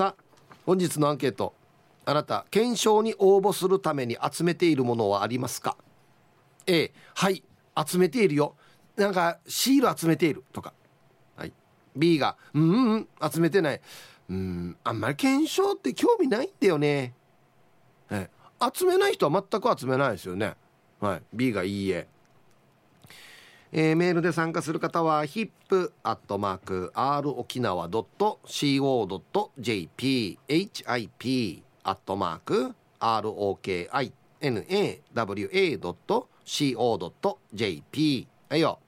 さあ本日のアンケート。あなた検証に応募するために集めているものはありますか？A はい集めているよ。なんかシール集めている。とか、はい、B がうんうん集めてない。うんあんまり検証って興味ないんだよね、はい、集めない人は全く集めないですよね。はい。B がいいえ。えー、メールで参加する方は hip.r 沖縄 .co.jp hip アットマーク ROKINAWA.co.jp はいよ。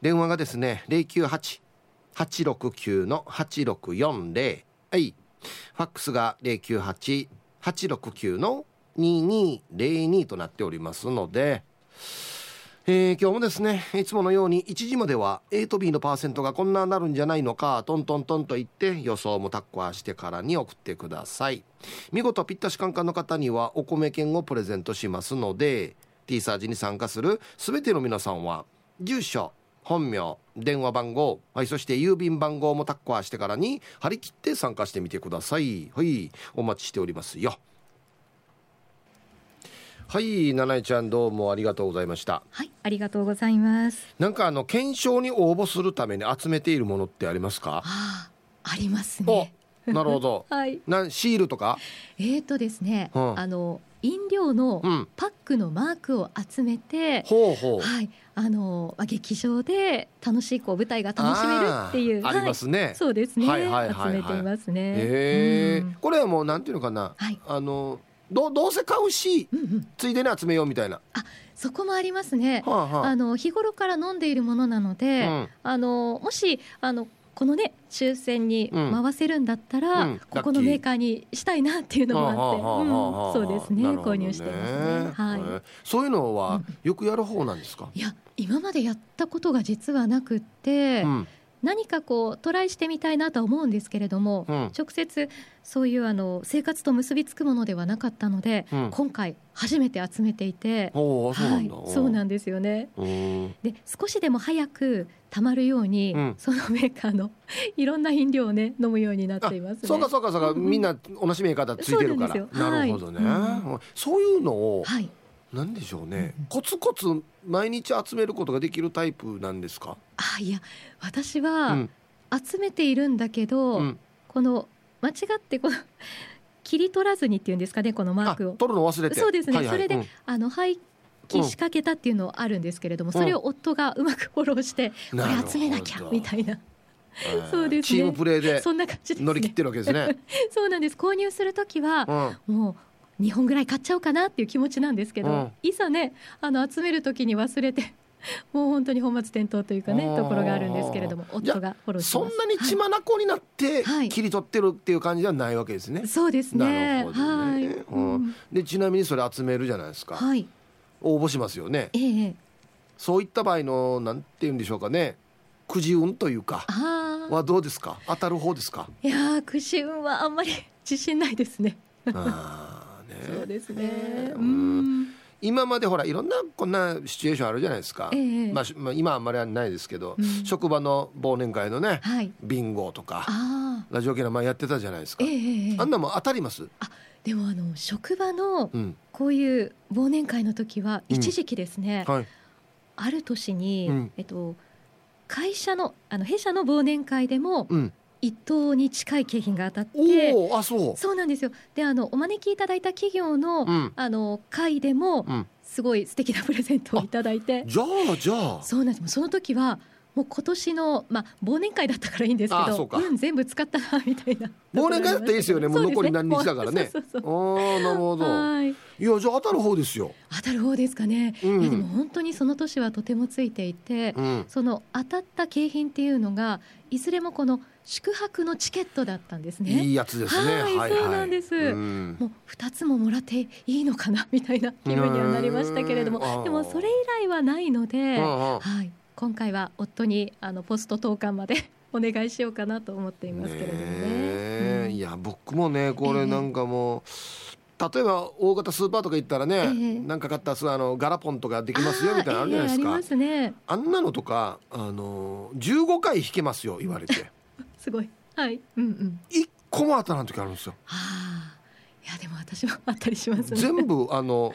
電話がですね098-869の8640はい。ファックスが098-869の2202となっておりますのでえー、今日もですねいつものように1時までは A と B のパーセントがこんななるんじゃないのかトントントンと言って予想もタッコアしてからに送ってください。見事ぴったしカンカンの方にはお米券をプレゼントしますので T サージに参加する全ての皆さんは住所本名電話番号、はい、そして郵便番号もタッコアしてからに張り切って参加してみてください。はいお待ちしておりますよ。はい七重ちゃんどうもありがとうございました。はいありがとうございます。なんかあの検証に応募するために集めているものってありますか？あありますね。なるほど。はい。なシールとか？えーとですね、うん、あの飲料のパックのマークを集めて、うん、ほうほう。はいあの劇場で楽しいこう舞台が楽しめるっていうありますね、はい、そうですね、はいはいはいはい、集めていますね。へえ、うん、これはもうなんていうのかな、はい、あのどどうせ買うし、うんうん、ついでに集めようみたいな。あそこもありますね、はあはあ、あの日頃から飲んでいるものなので、うん、あのもしあのこのね抽選に回せるんだったら、うん、ここのメーカーにしたいなっていうのもあって、そうですね、ね、購入してますね、はい、えー、そういうのはよくやる方なんですか、いや今までやったことが実はなくって、うん何かこうトライしてみたいなとは思うんですけれども、うん、直接そういうあの生活と結びつくものではなかったので、うん、今回初めて集めていてはい、そうなんですよね。で少しでも早くたまるように、うん、そのメーカーのいろんな飲料をね飲むようになっています、ね、そうかそうかそうか、みんな同じメーカーだついてるから。なるほどね、はい、そういうのを、はい。なんでしょうね、うん、コツコツ毎日集めることができるタイプなんですか？あいや私は集めているんだけど、うん、この間違ってこの 切り取らずにっていうんですかねこのマークを。取るの忘れて。そうですね、はいはい、それで、うん、あの廃棄しかけたっていうのあるんですけれども、それを夫がうまくフォローして、これ集めなきゃみたいな。そうです、ね、チームプレーでそんな感じ、ね、乗り切ってるわけですね。そうなんです。購入するときは、もう2本ぐらい買っちゃおうかなっていう気持ちなんですけど、うん、いざねあの集める時に忘れて もう本当に本末転倒というかねところがあるんですけれども夫がフォローしてそんなに血眼になって切り取ってるっていう感じではないわけですね、はい、そうですね、ね、はい、うん、でちなみにそれ集めるじゃないですか、はい、応募しますよね、ええ、そういった場合のなんて言うんでしょうかね。くじ運というかはどうですか？当たる方ですか？いやくじ運はあんまり自信ないですね。あ そうですね。うん今までほらいろんなこんなシチュエーションあるじゃないですか、えー、まあ、まあ、今はあんまりないですけど、うん、職場の忘年会のね、はい、ビンゴとかラジオ系の前やってたじゃないですか、えー、あんなも当たります？あでもあの職場のこういう忘年会の時は一時期ですね、うんはい、ある年に、うん、えっと、会社のあの弊社の忘年会でも、うん一等に近い景品が当たってあそう。そうなんですよ。であのお招きいただいた企業のうん、あの会でも、うん、すごい素敵なプレゼントをいただいて。じゃあじゃあ。そうなんです。その時はもう今年の、まあ、忘年会だったからいいんですけどうん全部使ったなみたいな。忘年会だったらいいですよね。もう残り何日だからね。ああなるほど、はい、いやじゃあ当たる方ですよ。当たる方ですかね、うん、いやでも本当にその年はとてもついていて、うん、その当たった景品っていうのがいずれもこの宿泊のチケットだったんですね。いいやつですね。はい、はい、そうなんです。うん、もう二つももらっていいのかなみたいな気分にはなりましたけれども、でもそれ以来はないので、はい、今回は夫にあのポスト投函までお願いしようかなと思っていますけれどもね。ねいや僕もねこれなんかもう。えー例えば大型スーパーとか行ったらね、えー、なんか買ったあのガラポンとかできますよみたいなのあるじゃないですか、えー、あね、あんなのとかあの15回引けますよ言われてすごい。はい。うんうん。1個も当たらん時あるんですよ。はあいやでも私もあったりします、ね、全部あの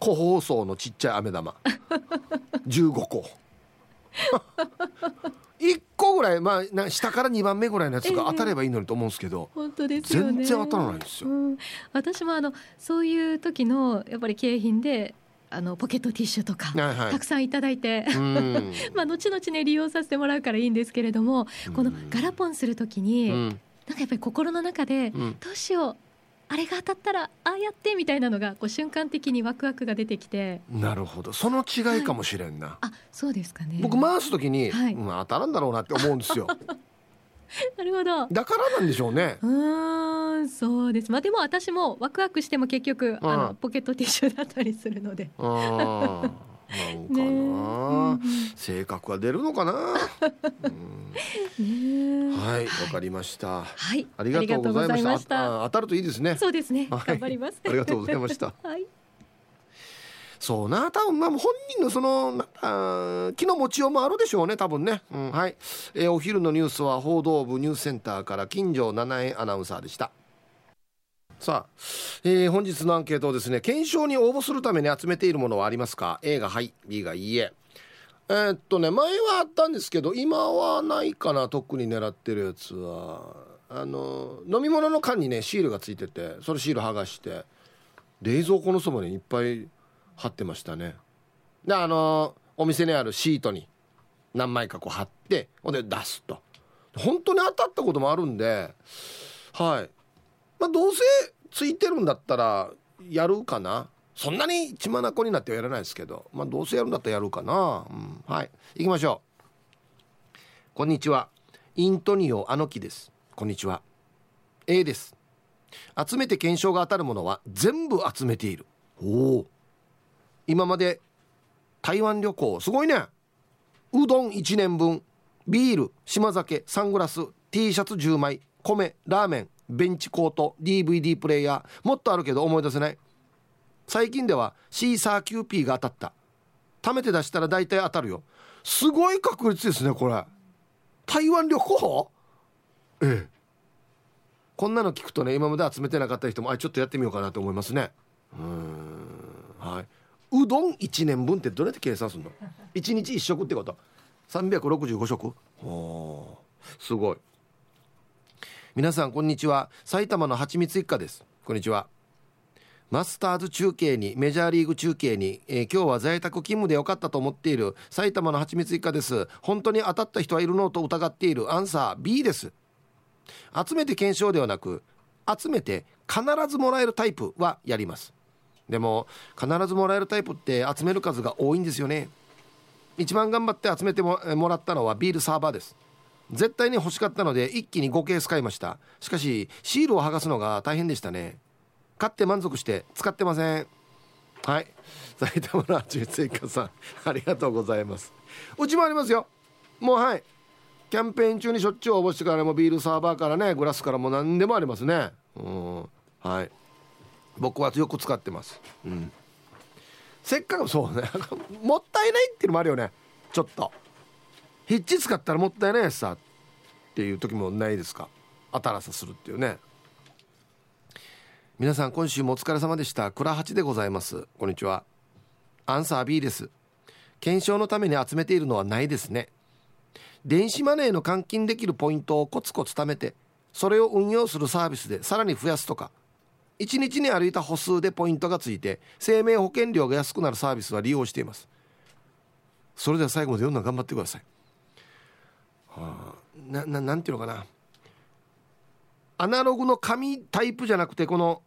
個包装のちっちゃい飴玉。15個。1個ぐらい、まあ、下から2番目ぐらいのやつが当たればいいのにと思うんですけど、えー、本当ですよ、ね、全然当たらないんですよ、うん、私もあのそういう時のやっぱり景品であのポケットティッシュとか、はいはい、たくさんいただいて まあ後々ね利用させてもらうからいいんですけれどもこのガラポンする時に、うん、なんかやっぱり心の中で、どうしようあれが当たったらああやってみたいなのがこう瞬間的にワクワクが出てきて。なるほど。その違いかもしれんな、はい、あそうですかね。僕回す時に、はい、うん、当たらんだろうなって思うんですよ なるほど。だからなんでしょうね。うんそうです。まあでも私もワクワクしても結局、あのポケットティッシュだったりするので。あなんかな、ね、性格が出るのかな、うん、はいわかりました。はい。ありがとうございました。当たるといいですね。そうですね、頑張ります。ありがとうございました。はいそうな。多分まあ本人のそのあ気の持ちようもあるでしょうね多分ね、うん、はい、えー、お昼のニュースは報道部ニュースセンターから金城七重アナウンサーでした。さあ、えー、本日のアンケートをですね検証に応募するために集めているものはありますか？A がはい B がいいえ。えー、っとね前はあったんですけど今はないかな特に狙ってるやつは。あの飲み物の缶にねシールがついててそれシール剥がして冷蔵庫のそばにいっぱい貼ってましたね。であのお店にあるシートに何枚かこう貼ってほんで出すと。本当に当たったこともあるんではい。まあ、どうせついてるんだったらやるかな。そんなに血眼になってはやらないですけど、まあ、どうせやるんだったらやるかな、うん、はい。行きましょう。こんにちは。イントニオアノキです。こんにちは。A です。集めて検証が当たるものは全部集めている。おお今まで台湾旅行すごいね。うどん1年分ビール島酒サングラス T シャツ10枚米ラーメンベンチコート DVD プレイヤーもっとあるけど思い出せない。最近ではシーサー QP が当たった。貯めて出したら大体当たるよ。すごい確率ですねこれ。台湾旅行？ええ。こんなの聞くとね今まで集めてなかった人もあちょっとやってみようかなと思いますね。うんはい。うどん1年分ってどうやって計算するの？1日1食ってこと？365食？おすごい。皆さんこんにちは。埼玉のはちみつ一家です。こんにちは。マスターズ中継にメジャーリーグ中継に、えー、今日は在宅勤務でよかったと思っている埼玉のはちみつ一家です。本当に当たった人はいるのと疑っているアンサー B です。集めて検証ではなく集めて必ずもらえるタイプはやります。でも必ずもらえるタイプって集める数が多いんですよね。一番頑張って集めてもらったのはビールサーバーです。絶対に欲しかったので一気に5ケース買いました。しかしシールを剥がすのが大変でしたね。買って満足して使ってません。はい。埼玉の中追加さんありがとうございます。うちもありますよ。もうはい。キャンペーン中にしょっちゅう応募してからもビールサーバーからねグラスからも何でもありますね。うん。はい。僕はよく使ってます。うん。せっかくそうね。もったいないっていうのもあるよね。ちょっと。ヒッチ使ったらもったいないやつさっていう時もないですか。当たらさするっていうね。皆さん今週もお疲れ様でした。倉八でございます。こんにちは。アンサー B です。検証のために集めているのはないですね。電子マネーの換金できるポイントをコツコツ貯めてそれを運用するサービスでさらに増やすとか1日に歩いた歩数でポイントがついて生命保険料が安くなるサービスは利用しています。それでは最後まで読んだ頑張ってください。はあ、なななんていうのかな。アナログの紙タイプじゃなくてこの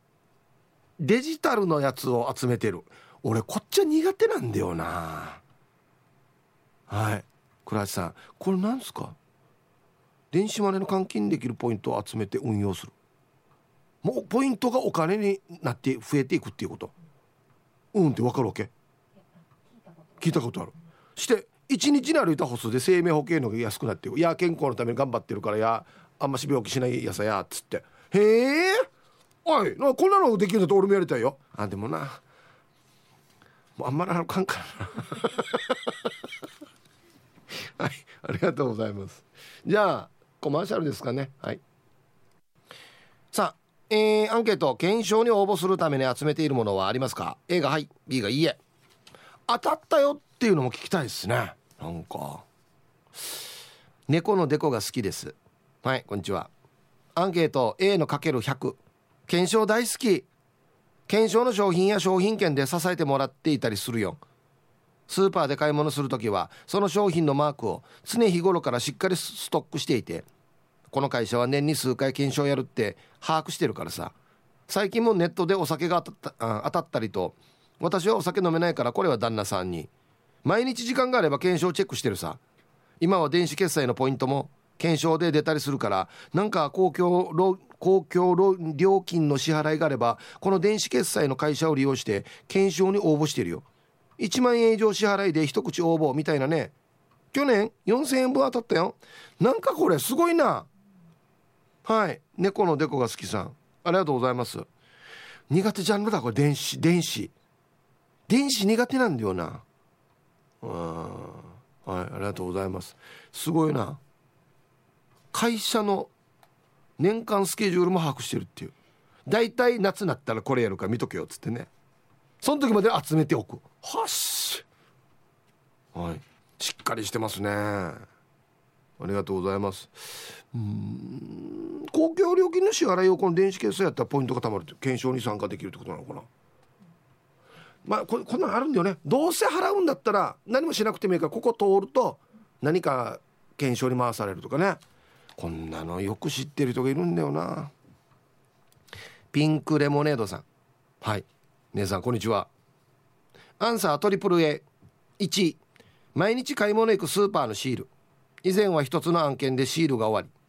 デジタルのやつを集めてる。俺こっちは苦手なんだよな。はい。倉橋さんこれなんですか？電子マネーの換金できるポイントを集めて運用する。もうポイントがお金になって増えていくっていうこと。うんって分かるわけ？聞いたことある。して1日に歩いた歩数で生命保険料が安くなっていや健康のために頑張ってるからや。あんまし病気しないやさやっつって。へえ？おいなこんなのできるんだと俺もやりたいよ。あでもな。もうあんまりあかんからな。はいありがとうございます。じゃあコマーシャルですかね。はい。さあえー、アンケート検証に応募するために集めているものはありますか？A がはい。B がいいえ。当たったよっていうのも聞きたいですね。なんか。猫のデコが好きです。はいこんにちは。アンケート A のかける100検証大好き。検証の商品や商品券で支えてもらっていたりするよ。スーパーで買い物する時はその商品のマークを常日頃からしっかりストックしていてこの会社は年に数回検証やるって把握してるからさ。最近もネットでお酒が当たった当たったりと。私はお酒飲めないからこれは旦那さんに。毎日時間があれば検証チェックしてるさ。今は電子決済のポイントも検証で出たりするからなんか公共公共料金の支払いがあればこの電子決済の会社を利用して検証に応募してるよ。1万円以上支払いで一口応募みたいなね。去年4000円分当たったよ。なんかこれすごいな。はい。猫のデコが好きさん。ありがとうございます。苦手ジャンルだこれ電子電子。電子苦手なんだよな。うんはいありがとうございます。すごいな。会社の年間スケジュールも把握してるっていう。大体夏になったらこれやるから見とけよっつってね。その時まで集めておく。はっし。はい。しっかりしてますね。ありがとうございます。うん。公共料金の支払いをこの電子決済やったらポイントがたまるって検証に参加できるってことなのかな？まあここんなんあるんだよね。どうせ払うんだったら何もしなくてもいいからここ通ると何か検証に回されるとかね。こんなのよく知ってる人がいるんだよな。ピンクレモネードさん。はい。姉さんこんにちは。アンサートリプル A1 毎日買い物行くスーパーのシール。以前は一つの案件でシールが終わり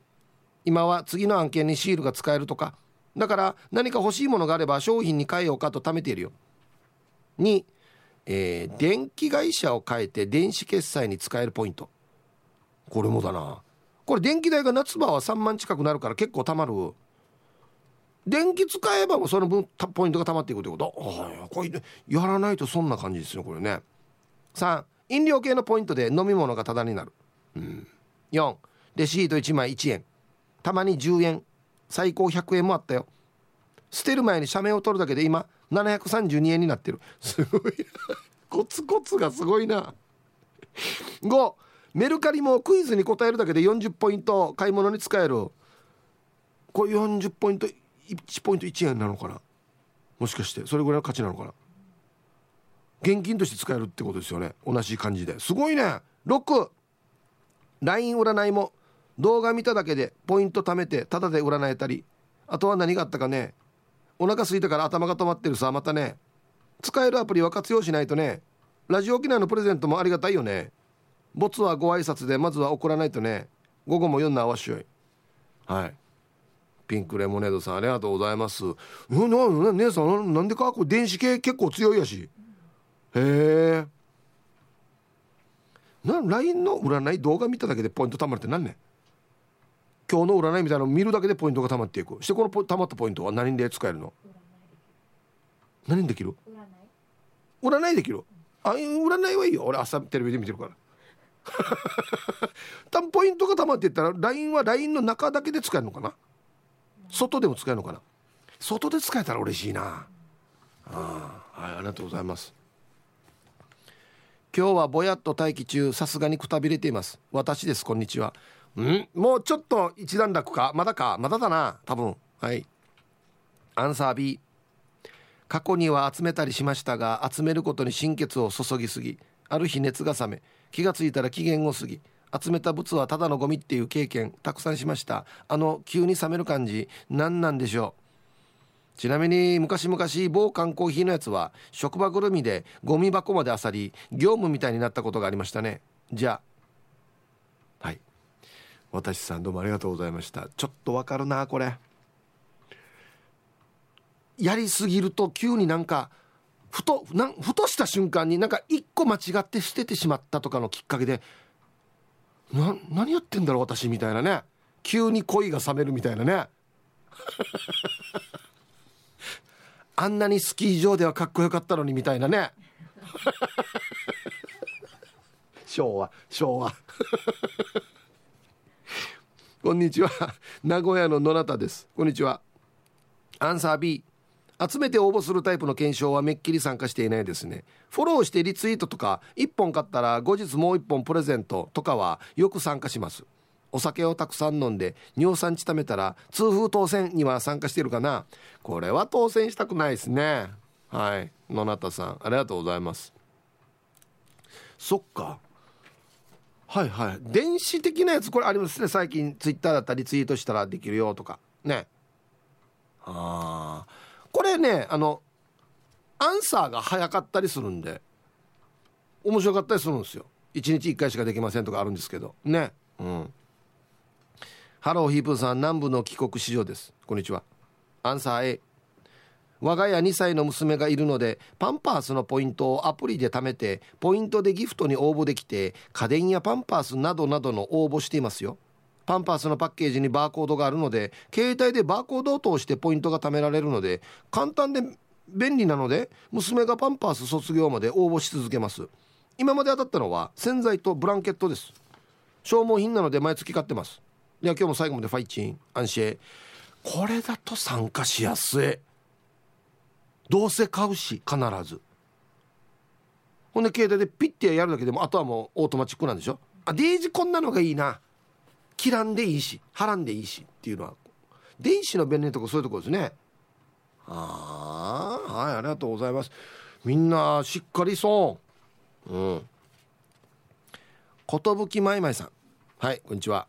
今は次の案件にシールが使えるとかだから何か欲しいものがあれば商品に変えようかと貯めているよ。2、えー、電気会社を変えて電子決済に使えるポイント。これもだな。これ電気代が夏場は3万近くなるから結構たまる。電気使えばもその分ポイントがたまっていくってこと。ああこれやらないとそんな感じですよこれね。3飲料系のポイントで飲み物がタダになる、うん、4レシート1枚1円。たまに10円。最高100円もあったよ。捨てる前に社名を取るだけで今732円になってる。すごいコツコツがすごいな。5メルカリもクイズに答えるだけで40ポイント買い物に使える。これ40ポイント1ポイント1円なのかな。もしかして。それぐらいの価値なのかな。現金として使えるってことですよね。同じ感じで。すごいね。6 LINE 占いも動画見ただけでポイント貯めてタダで占えたり。あとは何があったかね。お腹空いたから頭が止まってるさまたね。使えるアプリは活用しないとね。ラジオ沖縄のプレゼントもありがたいよね。ボツはご挨拶でまずは送らないとね。午後も読んだあわしよい。はい。ピンクレモネードさんありがとうございます。なな姉さんなんでか？これ電子系結構強いやし。へえ。な LINE の占い動画見ただけでポイント貯まるって何ね今日の占いみたいなの見るだけでポイントが貯まっていく。してこの貯まったポイントは何で使えるの？何できる？占い。できる？あ占いはいいよ。俺朝テレビで見てるから。多分ポイントが貯まっていったら LINE は LINE の中だけで使えるのかな？外でも使えるのかな？外で使えたら嬉しいな。あはいありがとうございます。今日はぼやっと待機中。さすがにくたびれています。私です。こんにちは。ん？もうちょっと一段落か？まだか？まだだな。多分。はい。アンサー B 過去には集めたりしましたが集めることに心血を注ぎすぎある日熱が冷め気がついたら期限を過ぎ集めた物はただのゴミっていう経験たくさんしました。あの急に冷める感じ何なんでしょう？ちなみに昔々某缶コーヒーのやつは職場ぐるみでゴミ箱まであさり業務みたいになったことがありましたね。じゃあ。はい。私さんどうもありがとうございました。ちょっとわかるなこれ。やりすぎると急になんかふとなふとした瞬間になんか一個間違って捨ててしまったとかのきっかけでな何やってんだろう私みたいなね。急に恋が冷めるみたいなね。あんなにスキー場ではかっこよかったのにみたいなね。昭和昭和。こんにちは。名古屋の野中です。こんにちは。アンサー B 集めて応募するタイプの検証はめっきり参加していないですね。フォローしてリツイートとか1本買ったら後日もう1本プレゼントとかはよく参加しますお酒をたくさん飲んで尿酸値貯めたら痛風当選には参加してるかな？これは当選したくないですね。はい。野中さんありがとうございます。そっか。はいはい。電子的なやつこれありますね。最近ツイッターだったりツイートしたらできるよとか。ね。ああこれねあのアンサーが早かったりするんで面白かったりするんですよ。1日1回しかできませんとかあるんですけど。ね。うん。ハローヒープーさん南部の帰国子女です。こんにちは。アンサー A 我が家2歳の娘がいるのでパンパースのポイントをアプリで貯めてポイントでギフトに応募できて家電やパンパースなどなどの応募していますよ。パンパースのパッケージにバーコードがあるので携帯でバーコードを通してポイントが貯められるので簡単で便利なので娘がパンパース卒業まで応募し続けます。今まで当たったのは洗剤とブランケットです。消耗品なので毎月買ってます。では今日も最後までファイチン安心。これだと参加しやすい。どうせ買うし必ず。ほんで携帯でピッてやるだけでもあとはもうオートマチックなんでしょ？あデイジこんなのがいいな。切らんでいいし貼らんでいいしっていうのは。電子の便利とこそういうとこですね。ああはいありがとうございます。みんなしっかりそう。うん。寿まいまいさん。はいこんにちは。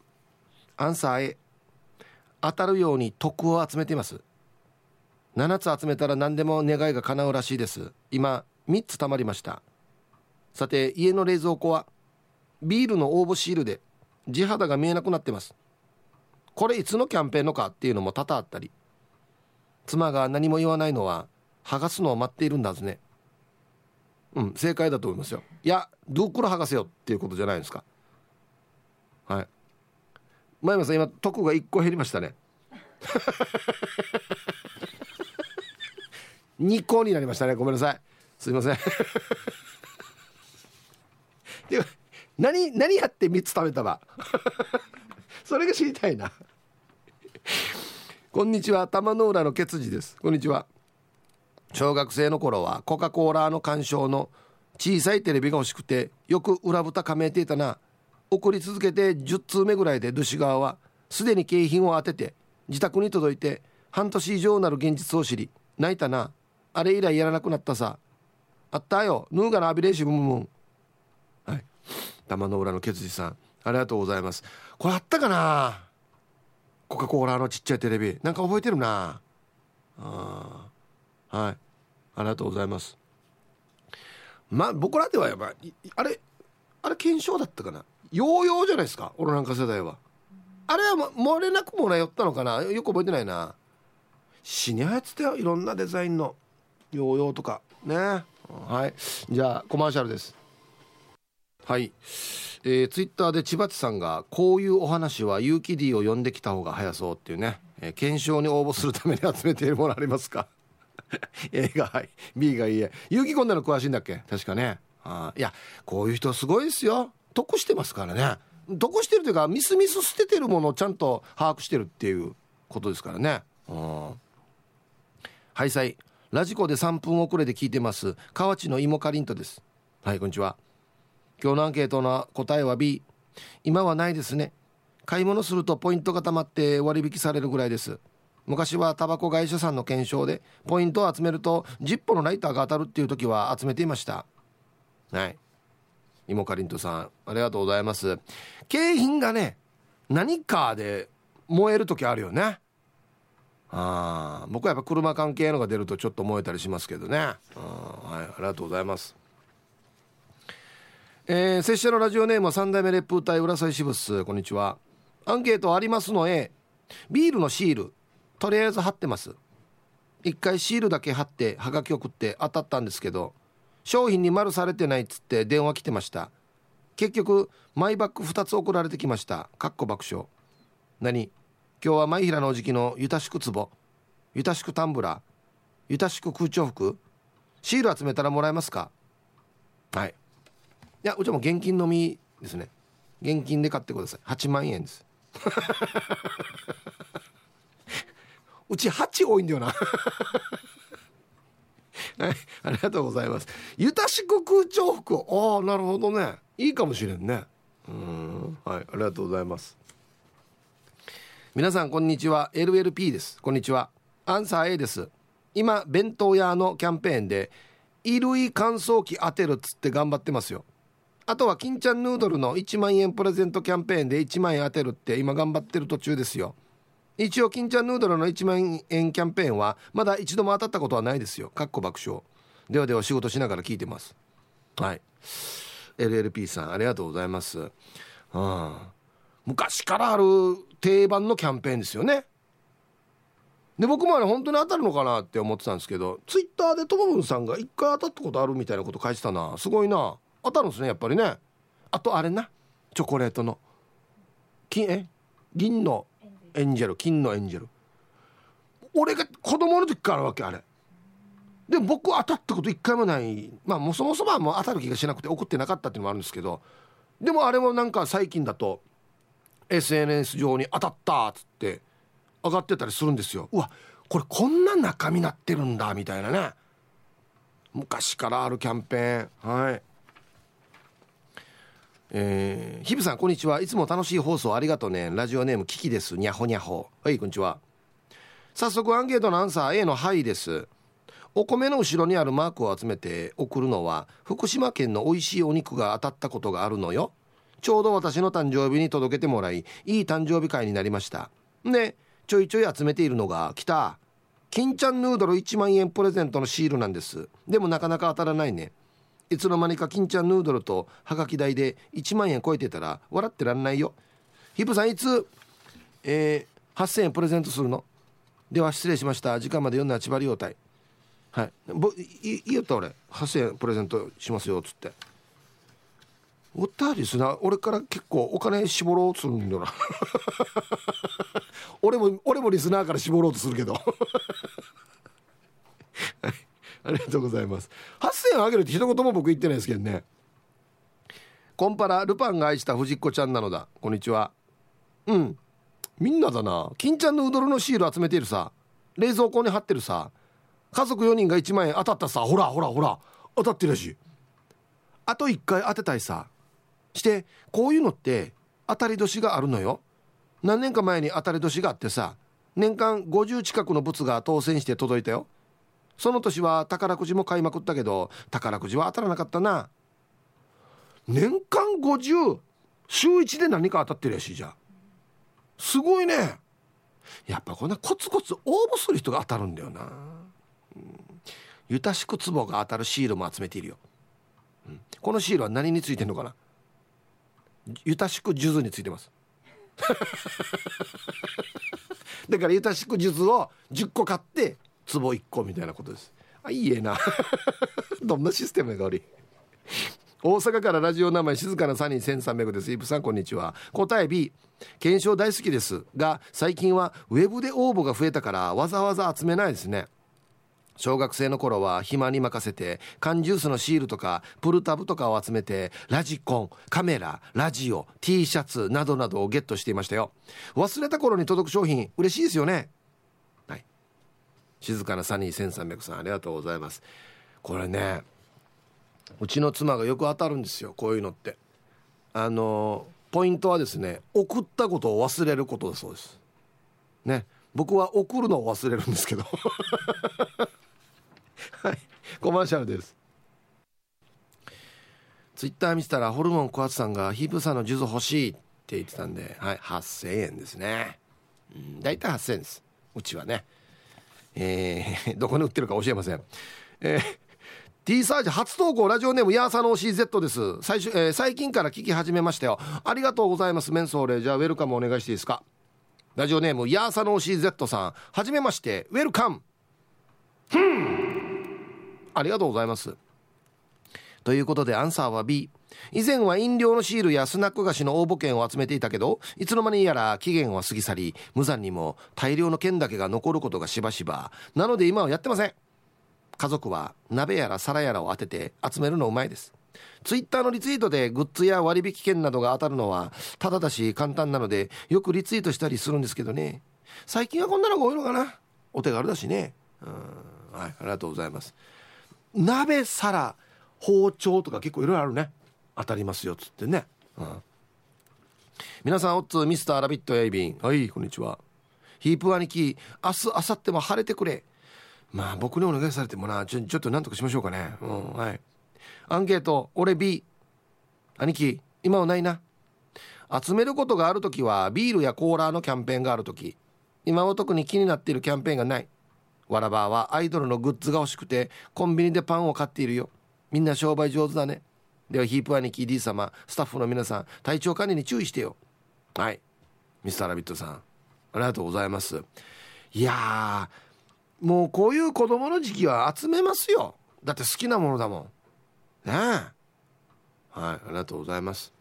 アンサー A 当たるように徳を集めています。7つ集めたら何でも願いが叶うらしいです。今3つ貯まりました。さて家の冷蔵庫はビールの応募シールで地肌が見えなくなってます。これいつのキャンペーンのかっていうのも多々あったり。妻が何も言わないのは剥がすのを待っているんだずねうん正解だと思いますよ。いやドゥークル剥がせよっていうことじゃないですか。はい。前山さん今徳が1個減りましたね。2個になりましたね。ごめんなさい。すいません。で何何やって3つ食べたば？それが知りたいな。こんにちは。玉の浦のケツジです。こんにちは。小学生の頃はコカ・コーラの鑑賞の小さいテレビが欲しくてよく裏蓋加盟ていたな。送り続けて10通目ぐらいでルシ側はすでに景品を当てて自宅に届いて半年以上なる現実を知り泣いたな。あれ以来やらなくなったさ。あったよ。ヌーガのアビレーシブムムン。はい。玉の裏のケツジさん。ありがとうございます。これあったかな。コカ・コーラのちっちゃいテレビ。なんか覚えてるな。あはい。ありがとうございます。まあ僕らではやっぱあれあれ検証だったかな。ヨーヨーじゃないですか俺なんか世代は。あれは漏れなくもらよったのかな？よく覚えてないな。死に流行ってよいろんなデザインのヨーヨーとか。ね。はい。じゃあコマーシャルです。はい、えー、ツイッターで千葉地さんがこういうお話は有機 D を呼んできた方が早そうっていうね、えー、検証に応募するために集めているものありますか？A がはい B がいいえ。有機こんなの詳しいんだっけ？確かね。あいやこういう人すごいですよ。得してますからね。得してるというかミスミス捨ててるものをちゃんと把握してるっていうことですからね。うん。はいさい。ラジコで3分遅れで聞いてます。河内の芋かりんとです。はいこんにちは。今日のアンケートの答えは B 今はないですね。買い物するとポイントが貯まって割引されるぐらいです。昔はタバコ会社さんの検証でポイントを集めると10本のライターが当たるっていう時は集めていました。はい。芋かりんとさんありがとうございます。景品がね何かで燃える時あるよね。あ僕はやっぱ車関係のが出るとちょっと燃えたりしますけどね。はいありがとうございます。えー、拙者のラジオネームは三代目烈風隊浦添支部スこんにちは。アンケートありますの A ビールのシールとりあえず貼ってます。一回シールだけ貼ってはがき送って当たったんですけど商品に丸されてないっつって電話来てました。結局マイバッグ2つ送られてきました。かっこ爆笑。何？今日は舞平のおじきのゆたしく壺。ゆたしくタンブラー。ゆたしく空調服。シール集めたらもらえますか？はい。いやうちも現金のみですね。現金で買ってください。8万円です。うち8多いんだよな。はい、ありがとうございます。ゆたしく空調服。ああ、なるほどね。いいかもしれんね。うん、はい、ありがとうございます。皆さんこんにちは LLP ですこんにちはアンサー A です今弁当屋のキャンペーンで衣類乾燥機当てるっつって頑張ってますよあとは金ちゃんヌードルの1万円プレゼントキャンペーンで1万円当てるって今頑張ってる途中ですよ一応金ちゃんヌードルの1万円キャンペーンはまだ一度も当たったことはないですよ。かっこ爆笑。ではでは仕事しながら聞いてます。はい。LLP さんありがとうございます。うん。昔からある定番のキャンペーンですよね。で僕もあれ本当に当たるのかなって思ってたんですけどツイッターでともぶんさんが一回当たったことあるみたいなこと書いてたな。すごいな。当たるんですねやっぱりね。あとあれな。チョコレートの。金え？銀の。エンジェル金のエンジェル。俺が子供の時からあるわけあれ。で僕当たったこと一回もない。まあもそもそもはもう当たる気がしなくて怒ってなかったっていうのもあるんですけど。でもあれもなんか最近だと SNS 上に当たったっつって上がってたりするんですよ。うわこれこんな中身なってるんだみたいなね。昔からあるキャンペーン。はい。えー、日比さんこんにちは。いつも楽しい放送ありがとうね。ラジオネームキキです。にゃほにゃほ。はいこんにちは。早速アンケートのアンサー A の「はい」です。お米の後ろにあるマークを集めて送るのは福島県の美味しいお肉が当たったことがあるのよ。ちょうど私の誕生日に届けてもらいいい誕生日会になりました。でちょいちょい集めているのが来た。金ちゃんヌードル1万円プレゼントのシールなんです。でもなかなか当たらないね。いつの間にか金ちゃんヌードルとはがき代で1万円超えてたら笑ってらんないよ。ヒップさんいつ、えー、8000円プレゼントするの？では失礼しました。時間まで読んだ千葉利用隊。はい。ぼいいよった俺。8000円プレゼントしますよっつって。おったりすな。俺から結構お金絞ろうとするんだな。俺も俺もリスナーから絞ろうとするけど。は いありがとうございます。8000円あげるって一言も僕言ってないですけどね。コンパラルパンが愛した藤子ちゃんなのだ。こんにちは。うん。みんなだな。金ちゃんのウドルのシール集めてるさ。冷蔵庫に貼ってるさ。家族4人が1万円当たったさ。ほらほらほら。当たってるしあと1回当てたいさ。してこういうのって当たり年があるのよ。何年か前に当たり年があってさ。年間50近くの物が当選して届いたよ。その年は宝くじも買いまくったけど宝くじは当たらなかったな。年間50週1で何か当たってるやしじゃすごいね。やっぱこんなコツコツ応募する人が当たるんだよな、うん、ゆたしく壺が当たるシールも集めているよ、うん、このシールは何についてんのかな。ゆたしく数珠についてます。だからゆたしく数珠を10個買って壺1個みたいなことです。あいいえな。どんなシステムやが悪い大阪からラジオ名前静かなサニー1300です。イブさんこんにちは。答え B 検証大好きです。が最近はウェブで応募が増えたからわざわざ集めないですね。小学生の頃は暇に任せて缶ジュースのシールとかプルタブとかを集めてラジコンカメララジオ T シャツなどなどをゲットしていましたよ。忘れた頃に届く商品嬉しいですよね。静かなサニー1300さんありがとうございます。これねうちの妻がよく当たるんですよこういうのって。あのポイントはですね送ったことを忘れることだそうです。ね。僕は送るのを忘れるんですけど。はい。コマーシャルです。ツイッター見てたらホルモン小松さんがヒープさんの数珠欲しいって言ってたんではい。8000円ですね。うん。大体8000円です。うちはね。えー、どこに売ってるか教えません。えー T サージ初投稿ラジオネームヤーサノー CZ です。最初、えー、最近から聞き始めましたよ。ありがとうございます。メンソーレじゃあウェルカムお願いしていいですか？ラジオネームヤーサノー CZ さん。はじめまして。ウェルカム。ありがとうございます。ということでアンサーは B 以前は飲料のシールやスナック菓子の応募券を集めていたけどいつの間にやら期限は過ぎ去り無残にも大量の券だけが残ることがしばしば。なので今はやってません。家族は鍋やら皿やらを当てて集めるのうまいです。ツイッターのリツイートでグッズや割引券などが当たるのはただだし簡単なのでよくリツイートしたりするんですけどね。最近はこんなのが多いのかな。お手軽だしね。うん。はいありがとうございます。鍋皿包丁とか結構いろいろあるね。当たりますよっつってね、うん、皆さんおっつミスターラビットエイビンはいこんにちは。ヒープ兄貴明日明後日も晴れてくれ。まあ僕にお願いされてもなちょちょっと何とかしましょうかね。うんはい。アンケート俺 B 兄貴今はないな。集めることがある時はビールやコーラのキャンペーンがある時。今は特に気になっているキャンペーンがない。わらばはアイドルのグッズが欲しくてコンビニでパンを買っているよ。みんな商売上手だね。ではヒープ兄貴 D 様スタッフの皆さん体調管理に注意してよ。はい。ミスターラビットさんありがとうございます。いやもうこういう子供の時期は集めますよ。だって好きなものだもん。ねえ。はいありがとうございます。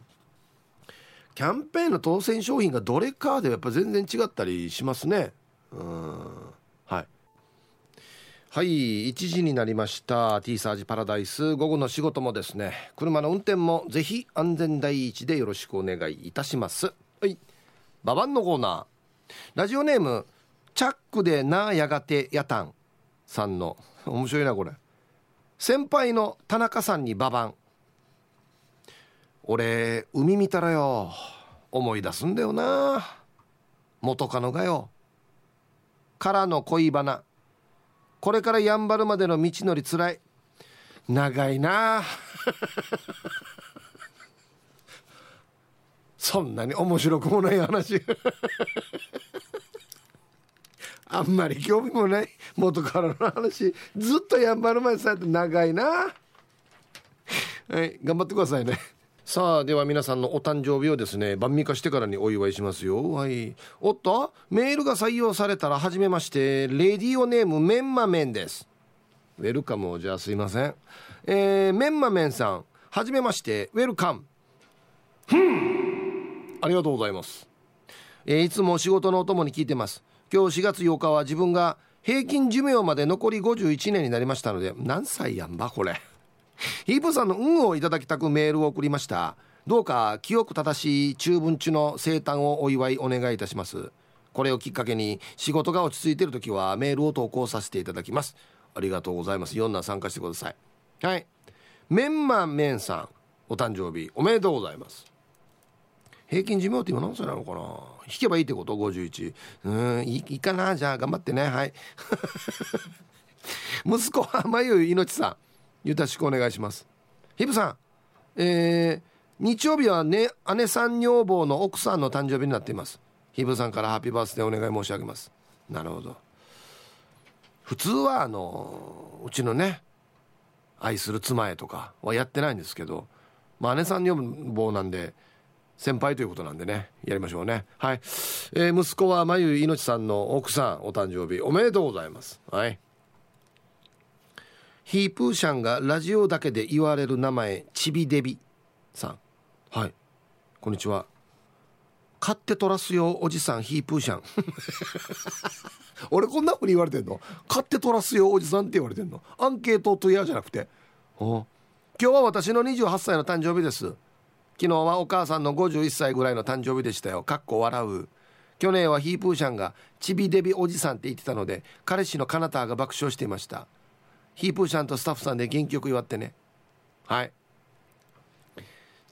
キャンペーンの当選商品がどれかでやっぱ全然違ったりしますね。うん。はい1時になりました。T サージパラダイス。午後の仕事もですね。車の運転もぜひ安全第一でよろしくお願いいたします。はいババンのコーナー。ラジオネームチャックでなやがてやたんさんの面白いなこれ。先輩の田中さんにババン俺海見たらよ思い出すんだよな。元カノがよ。からの恋バナ。これからやんばるまでの道のりつらい。長いな。そんなに面白くもない話。あんまり興味もない。元からの話。ずっとやんばるまでされて長いな。はい頑張ってくださいね。さあでは皆さんのお誕生日をですね晩御化してからにお祝いしますよ。はい。おっとメールが採用されたらはじめましてレディオネームメンマメンです。ウェルカムをじゃあすいません。えー、メンマメンさんはじめましてウェルカム。ありがとうございます、えー、いつも仕事のお供に聞いてます。今日4月8日は自分が平均寿命まで残り51年になりましたので何歳やんばこれ。ヒープさんの運をいただきたくメールを送りました。どうか清く正しい中文中の生誕をお祝いお願いいたします。これをきっかけに仕事が落ち着いてる時はメールを投稿させていただきます。ありがとうございます。4男参加してください。はい。メンマンメンさんお誕生日おめでとうございます。平均寿命って今何歳なのかな？引けばいいってこと？51うんいいかな？じゃあ頑張ってね。はい。息子はまゆいのちさん。よろしくお願いします。ヒブさんえー、日曜日はね姉さん女房の奥さんの誕生日になっています。ヒブさんからハッピーバースデーお願い申し上げます。なるほど。普通はあのうちのね愛する妻へとかはやってないんですけど、まあ、姉さん女房なんで先輩ということなんでねやりましょうね。はい、えー、息子はまゆいのちさんの奥さんお誕生日おめでとうございます。はい。ヒープーシャンがラジオだけで言われる名前ちびデビさん。はい。こんにちは。買って取らすよおじさんヒープーシャン。俺こんなふうに言われてんの？買って取らすよおじさんって言われてんの？アンケートと嫌じゃなくて。今日は私の28歳の誕生日です。昨日はお母さんの51歳ぐらいの誕生日でしたよ。かっこ笑う。去年はヒープーシャンがちびデビおじさんって言ってたので彼氏のカナターが爆笑していました。ヒープーちゃんとスタッフさんで元気よく祝ってね。はい。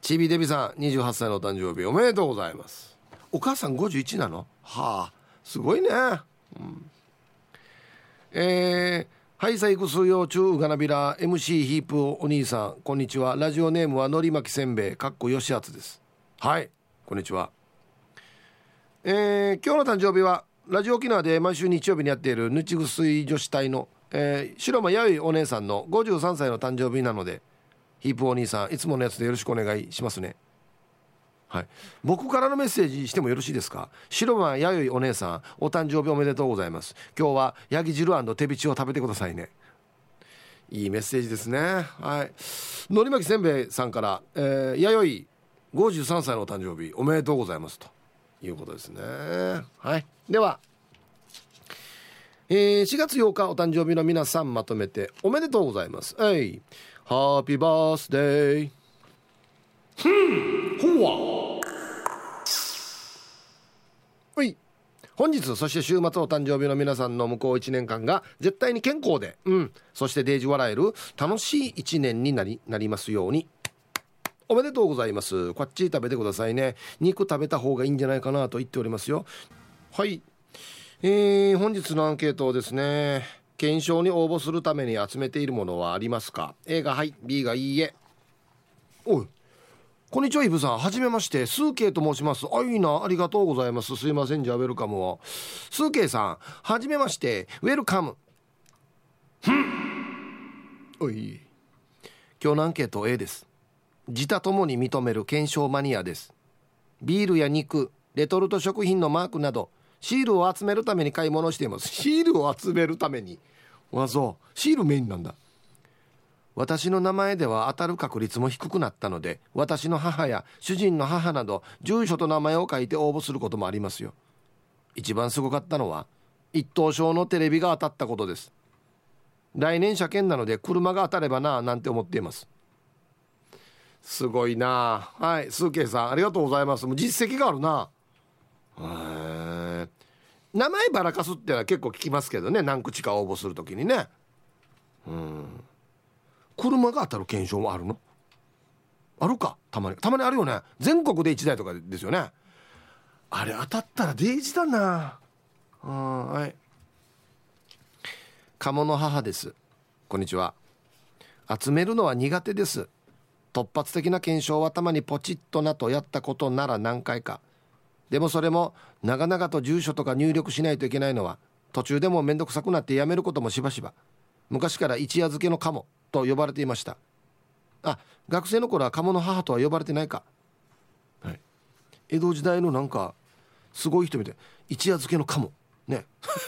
ちびデビさん28歳のお誕生日おめでとうございます。お母さん51なの？はあすごいね、うん、えー、はいさいくすよ中がなびら MC ヒープお兄さんこんにちは。ラジオネームはのり巻きせんべいかっこよしあつです。はいこんにちは。えー、今日の誕生日はラジオ沖縄で毎週日曜日にやっているぬちぐすい女子隊のえー、白間やいお姉さんの53歳の誕生日なのでヒープお兄さんいつものやつでよろしくお願いしますね。はい。僕からのメッセージしてもよろしいですか？白間やいお姉さんお誕生日おめでとうございます。今日はヤギ汁手びちを食べてくださいね。いいメッセージですね。はい。のり巻きせんべいさんから、えー、やよい53歳のお誕生日おめでとうございますということですね。はい。ではえー、4月8日お誕生日の皆さんまとめておめでとうございます。えい。ハッピーバースデーふんほわ。はい。本日そして週末お誕生日の皆さんの向こう1年間が絶対に健康でうん。そしてデージ笑える楽しい1年になりなりますように。おめでとうございます。こっち食べてくださいね。肉食べた方がいいんじゃないかなと言っておりますよ。はい。えー、本日のアンケートですね検証に応募するために集めているものはありますか？A がはい B がいいえ。おいこんにちはイブさん。はじめまして。スーケイと申します。あいいな。ありがとうございます。すいませんじゃあウェルカムを。スーケイさんはじめまして。ウェルカムふん。おい。今日のアンケート A です。自他ともに認める検証マニアです。ビールや肉レトルト食品のマークなどシールを集めるために買い物しています。シールを集めるために。わそうシールメインなんだ。私の名前では当たる確率も低くなったので私の母や主人の母など住所と名前を書いて応募することもありますよ。一番すごかったのは一等賞のテレビが当たったことです。来年車検なので車が当たればななんて思っています。すごいなはいスーケイさんありがとうございます。もう実績があるなへえ名前ばらかすってのは結構聞きますけどね何口か応募するときにね。うん。車が当たる検証もあるの？あるか？たまに。たまにあるよね。全国で1台とかですよね。あれ当たったらデイジだな。はい。鴨の母です。こんにちは。集めるのは苦手です。突発的な検証はたまにポチッとなとやったことなら何回か。でもそれも長々と住所とか入力しないといけないのは途中でも面倒くさくなってやめることもしばしば。昔から一夜漬けの鴨と呼ばれていました。あ学生の頃は鴨の母とは呼ばれてないか、はい、江戸時代のなんかすごい人みたい一夜漬けの鴨。ね。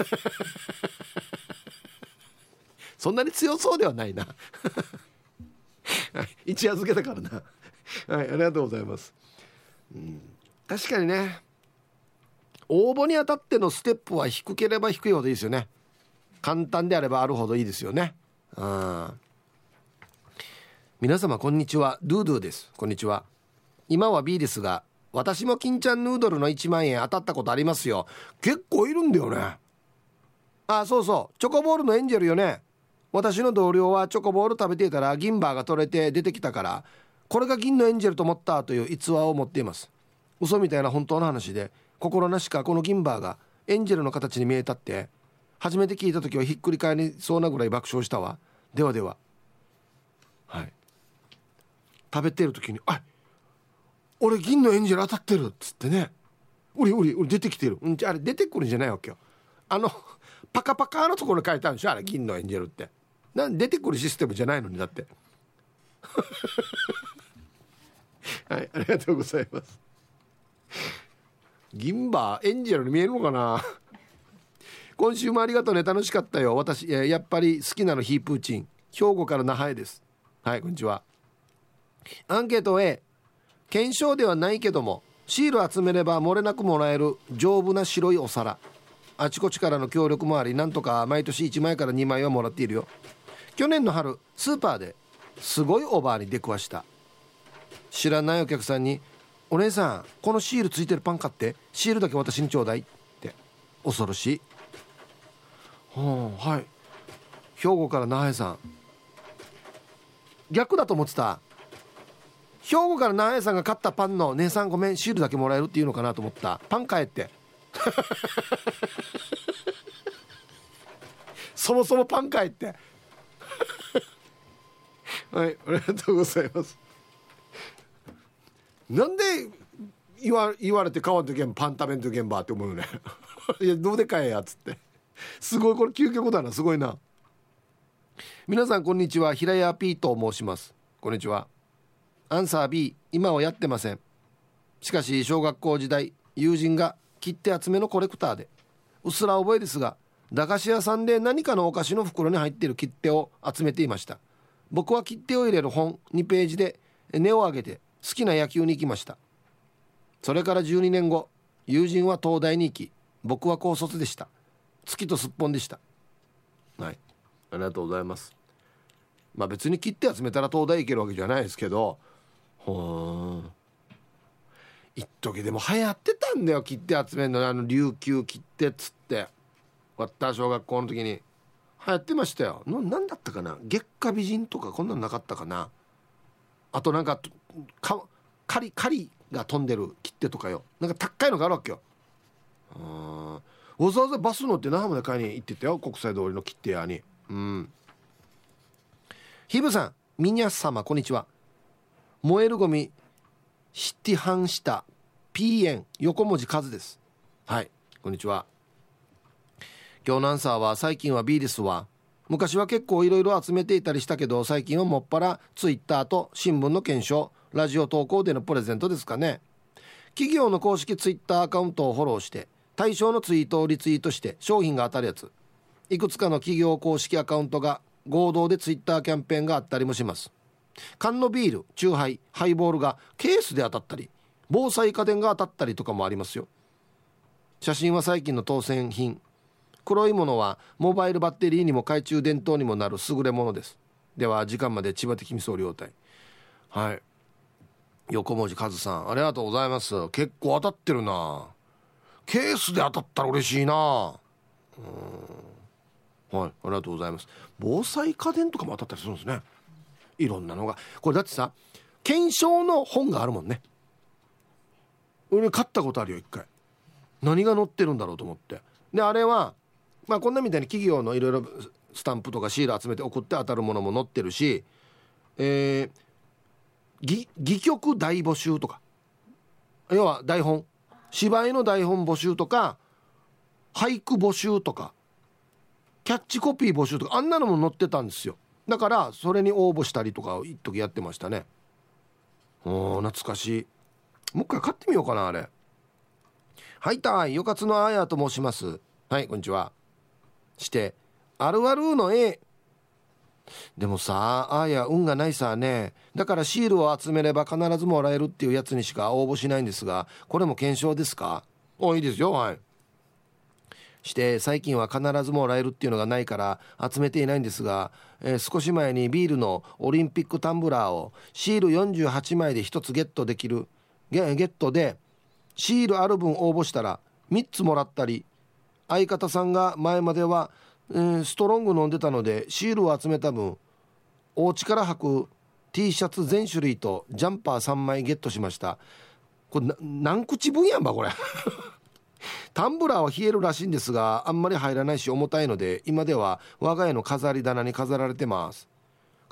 そんなに強そうではないな、一夜漬けだからな。はい。ありがとうございます、うん、確かにね。応募にあたってのステップは低ければ低いほどいいですよね。簡単であればあるほどいいですよね。うん。皆様こんにちは。ドゥドゥです。こんにちは。今は B ですが私も金ちゃんヌードルの1万円当たったことありますよ。結構いるんだよね。あそうそう。チョコボールのエンジェルよね。私の同僚はチョコボール食べていたら銀バーが取れて出てきたからこれが銀のエンジェルと思ったという逸話を持っています。嘘みたいな本当の話で。心なしかこの銀バーがエンジェルの形に見えたって。初めて聞いた時はひっくり返りそうなぐらい爆笑したわ。ではでは。はい。食べてる時に「あ俺銀のエンジェル当たってる」っつってね「うりうりうり出てきてる」うんあれ出てくるんじゃないわけよ。あのパカパカのところに書いてあるんでしょあれ銀のエンジェルって。なん出てくるシステムじゃないのにだって。はいありがとうございます。銀歯エンジェルに見えるのかな？今週もありがとうね。楽しかったよ。私やっぱり好きなのヒープーチン兵庫から那覇へです。はいこんにちは。アンケート A 検証ではないけどもシール集めれば漏れなくもらえる丈夫な白いお皿。あちこちからの協力もありなんとか毎年1枚から2枚はもらっているよ。去年の春スーパーですごいオーバーに出くわした。知らないお客さんに「お姉さんこのシールついてるパン買って。シールだけ私にちょうだい」って。恐ろしい。はあはい。兵庫から那覇さん。逆だと思ってた。兵庫から那覇さんが買ったパンの「姉さんごめんシールだけもらえる」っていうのかなと思った。パン買えって。そもそもパンかいって。はいありがとうございます。なんで言わ言われて変わった現場パン食べんと現場って思うよね。いやどうでかいやっつって。すごいこれ究極だな。すごいな。皆さんこんにちは。平屋 P と申します。こんにちは。アンサー B 今はやってません。しかし小学校時代友人が切手集めのコレクターで。うっすら覚えですが駄菓子屋さんで何かのお菓子の袋に入っている切手を集めていました。僕は切手を入れる本2ページで根を上げて好きな野球に行きました。それから12年後友人は東大に行き僕は高卒でした。月とすっぽんでした。はい。ありがとうございます。まあ別に切手集めたら東大行けるわけじゃないですけどほー一時でも流行ってたんだよ切手集めるの。あの琉球切手っつって。わった小学校の時に。流行ってましたよ。何だったかな。月下美人とかこんなのなかったかな。あとなんかかカリカリが飛んでる切手とかよ。なんか高いのがあるわけよ。わざわざバス乗って那覇まで買いに行ってたよ国際通りの切手屋に。うん。ヒブさんミニャス様こんにちは。燃えるゴミシティハンしたピーエン横文字数です。はいこんにちは。今日のアンサーは最近は B ですわ。昔は結構いろいろ集めていたりしたけど最近はもっぱらツイッターと新聞の検証。ラジオ投稿でのプレゼントですかね。企業の公式ツイッターアカウントをフォローして対象のツイートをリツイートして商品が当たるやつ。いくつかの企業公式アカウントが合同でツイッターキャンペーンがあったりもします。缶のビールチューハイハイボールがケースで当たったり防災家電が当たったりとかもありますよ。写真は最近の当選品。黒いものはモバイルバッテリーにも懐中電灯にもなる優れものです。では時間まで千葉的味噌両体はい。横文字和さんありがとうございます。結構当たってるな。ケースで当たったら嬉しいな。うん。はいありがとうございます。防災家電とかも当たったりするんですね。いろんなのが。これだってさ検証の本があるもんね。俺買ったことあるよ一回。何が載ってるんだろうと思って。であれはまあこんなみたいに企業のいろいろスタンプとかシール集めて送って当たるものも載ってるしえー、戯曲大募集とか。要は台本。芝居の台本募集とか俳句募集とかキャッチコピー募集とかあんなのも載ってたんですよ。だからそれに応募したりとか一時やってましたね。お懐かしい。もう一回買ってみようかなあれ。はいたいよかつのあやと申します。はいこんにちは。してあるあるの A でもさああや運がないさね。だからシールを集めれば必ずもらえるっていうやつにしか応募しないんですがこれも検証ですか？おいいですよ。はい。して最近は必ずもらえるっていうのがないから集めていないんですが、えー、少し前にビールのオリンピックタンブラーをシール48枚で1つゲットできるゲットでシールある分応募したら3つもらったり相方さんが前までは、えー、ストロング飲んでたのでシールを集めた分お家から履く T シャツ全種類とジャンパー3枚ゲットしました。これ何口分やんばこれ。タンブラーは冷えるらしいんですがあんまり入らないし重たいので今では我が家の飾り棚に飾られてます。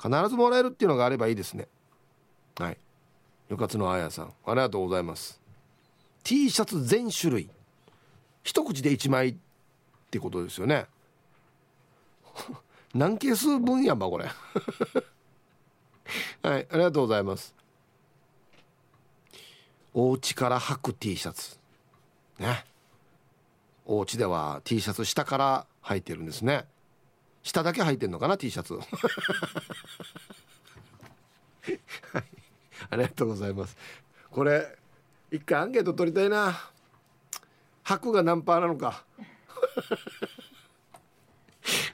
必ずもらえるっていうのがあればいいですね。はい。よかつのあやさん。ありがとうございます。T シャツ全種類。一口で1枚ってことですよね。何ケース分やんばこれ。はいありがとうございます。お家から履く T シャツ。ね。お家では T シャツ下から履いてるんですね。下だけ履いてんのかな T シャツ。はいありがとうございます。これ一回アンケート取りたいな。白が何パーなのか。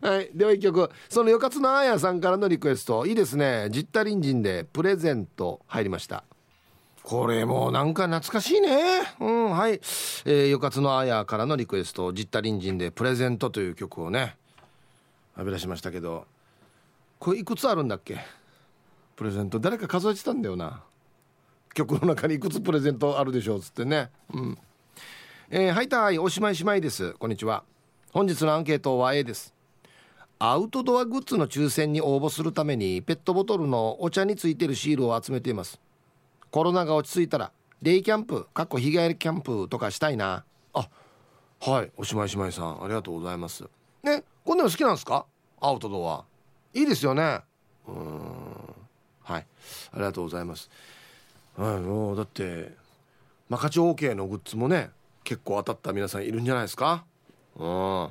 はい。では一曲。そのよかつのあやさんからのリクエスト。いいですね。ジッタリンジンでプレゼント入りました。これもなんか懐かしいね。うんはい、えー、よかつのあやからのリクエスト。ジッタリンジンでプレゼントという曲をね浴び出しましたけど。これいくつあるんだっけ？プレゼント。誰か数えてたんだよな。曲の中にいくつプレゼントあるでしょうっつってね。うん。えー、はいたい。おしまいしまいです。こんにちは。本日のアンケートは A です。アウトドアグッズの抽選に応募するためにペットボトルのお茶についてるシールを集めています。コロナが落ち着いたらデイキャンプかっこ日帰りキャンプとかしたいな。あはい。おしまいしまいさんありがとうございます。ねこんなの好きなんですか？アウトドア。いいですよね。うん。はい。ありがとうございます。はいもうだってマカチョ OK のグッズもね結構当たった皆さんいるんじゃないですか？うん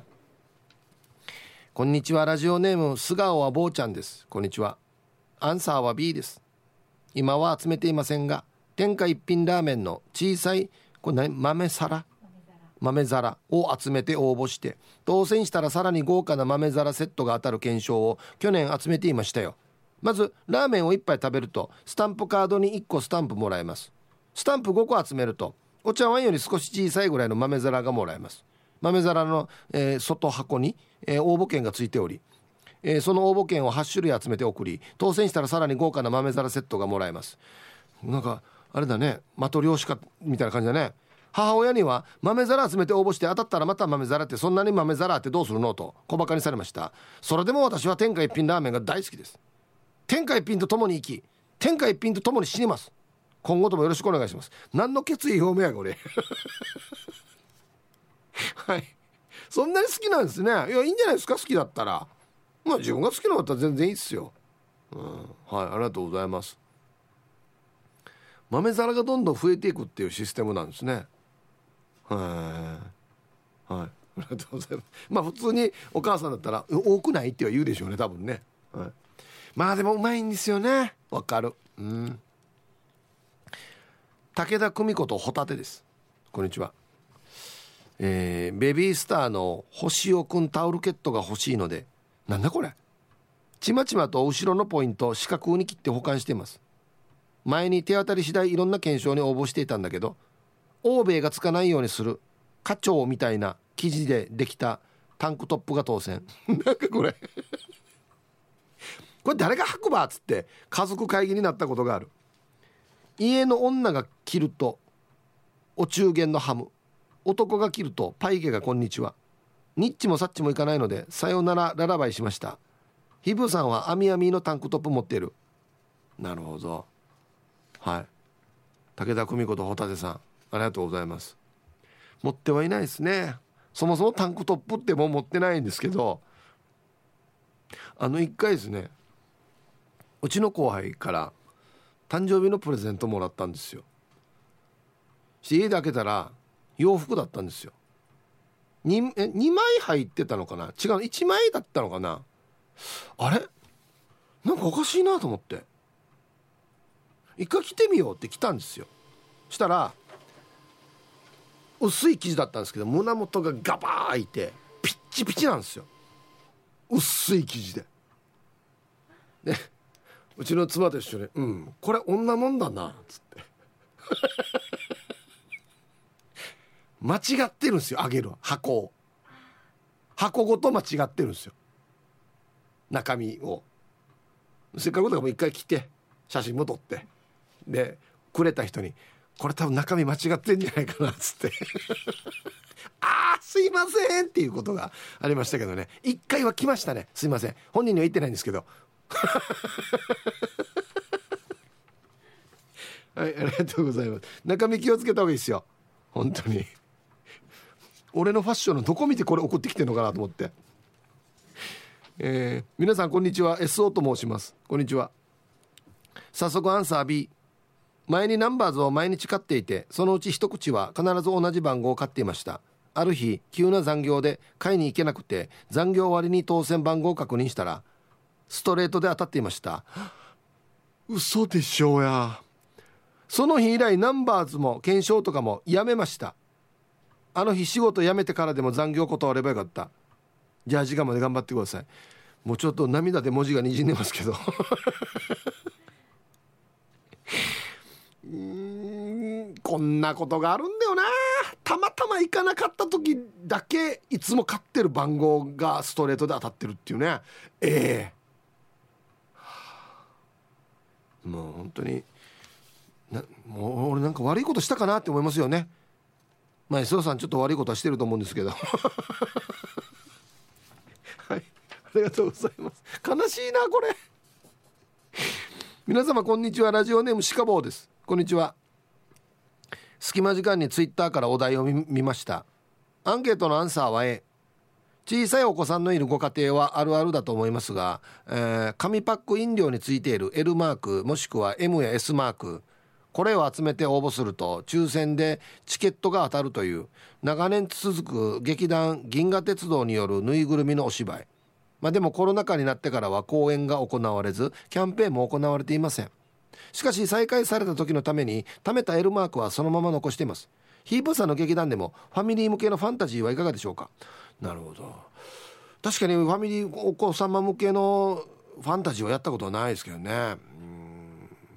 こんにちはラジオネーム素顔は坊ちゃんです。こんにちは。アンサーは B です。今は集めていませんが天下一品ラーメンの小さいこれ何？豆皿？豆皿を集めて応募して当選したらさらに豪華な豆皿セットが当たる検証を去年集めていましたよ。まずラーメンを1杯食べるとスタンプカードに1個スタンプもらえます。スタンプ5個集めるとお茶碗より少し小さいぐらいの豆皿がもらえます。豆皿の、えー、外箱に、えー、応募券がついており、えー、その応募券を8種類集めて送り当選したらさらに豪華な豆皿セットがもらえます。なんかあれだね的漁師かみたいな感じだね。母親には豆皿集めて応募して当たったらまた豆皿ってそんなに豆皿ってどうするのと小バカにされました。それでも私は天下一品ラーメンが大好きです。天下一品と共に生き天下一品と共に死にます。今後ともよろしくお願いします。何の決意表明やこれ。はい。そんなに好きなんですね。いやいいんじゃないですか？好きだったら。まあ自分が好きなかったら全然いいっすよ。うん。はいありがとうございます。豆皿がどんどん増えていくっていうシステムなんですね。はい。はい。ありがとうございます。まあ普通にお母さんだったら多くないっては言うでしょうね多分ね、はい、まあでもうまいんですよね。わかる。うん。武田久美子とホタテです。こんにちは。えー、ベビースターの星尾くんタオルケットが欲しいのでなんだこれ？ちまちまと後ろのポイント四角に切って保管しています。前に手当たり次第いろんな検証に応募していたんだけど欧米がつかないようにする花鳥みたいな生地でできたタンクトップが当選。なんかこれ。これ誰が履くばっつって家族会議になったことがある。家の女が着るとお中元のハム。男が着るとパイゲがこんにちは。ニッチもサッチもいかないのでさよならララバイしました。ヒブさんはアミアミのタンクトップ持っている。なるほど。はい。武田久美子とホタテさんありがとうございます。持ってはいないですね。そもそもタンクトップってもう持ってないんですけどあの一回ですねうちの後輩から誕生日のプレゼントもらったんですよ。して家で開けたら洋服だったんですよ。2, え2枚入ってたのかな？違う1枚だったのかな？あれ？なんかおかしいなと思って。一回着てみようって来たんですよ。したら薄い生地だったんですけど胸元がガバー開いてピッチピチなんですよ。薄い生地で。でうちの妻と一緒に「うんこれ女もんだな」っつって。間違ってるんですよあげる箱を。箱ごと間違ってるんですよ。中身を。せっかくだからもう一回来て写真も撮って。でくれた人にこれ多分中身間違ってんじゃないかなっつって。ああすいませんっていうことがありましたけどね。一回は来ましたね。すいません。本人には言ってないんですけど。はいありがとうございます。中身気をつけた方がいいですよ。本当に。俺のファッションのどこ見てこれ送ってきてんのかなと思って。えー、皆さんこんにちは。SO と申します。こんにちは。早速アンサー B 前にナンバーズを毎日買っていてそのうち一口は必ず同じ番号を買っていました。ある日急な残業で買いに行けなくて残業終わりに当選番号を確認したらストレートで当たっていました。嘘でしょうや。その日以来ナンバーズも検証とかもやめましたあの日仕事辞めてからでも残業断ればよかった。じゃあ時間まで頑張ってください。もうちょっと涙で文字がにじんでますけど。うんこんなことがあるんだよな。たまたま行かなかった時だけいつも買ってる番号がストレートで当たってるっていうね。ええ。ー、もう本当になもう俺なんか悪いことしたかなって思いますよね。まあ磯さんちょっと悪いことはしてると思うんですけど。はい。ありがとうございます。悲しいなこれ。皆様こんにちは。ラジオネームシカボーです。こんにちは。隙間時間にツイッターからお題を見ました。アンケートのアンサーは A 小さいお子さんのいるご家庭はあるあるだと思いますが、えー、紙パック飲料についている L マークもしくは M や S マークこれを集めて応募すると抽選でチケットが当たるという長年続く劇団銀河鉄道によるぬいぐるみのお芝居。まあでもコロナ禍になってからは公演が行われずキャンペーンも行われていません。しかし再開された時のために貯めた L マークはそのまま残しています。ヒープさんの劇団でもファミリー向けのファンタジーはいかがでしょうか？なるほど。確かにファミリーお子様向けのファンタジーはやったことはないですけどね。はい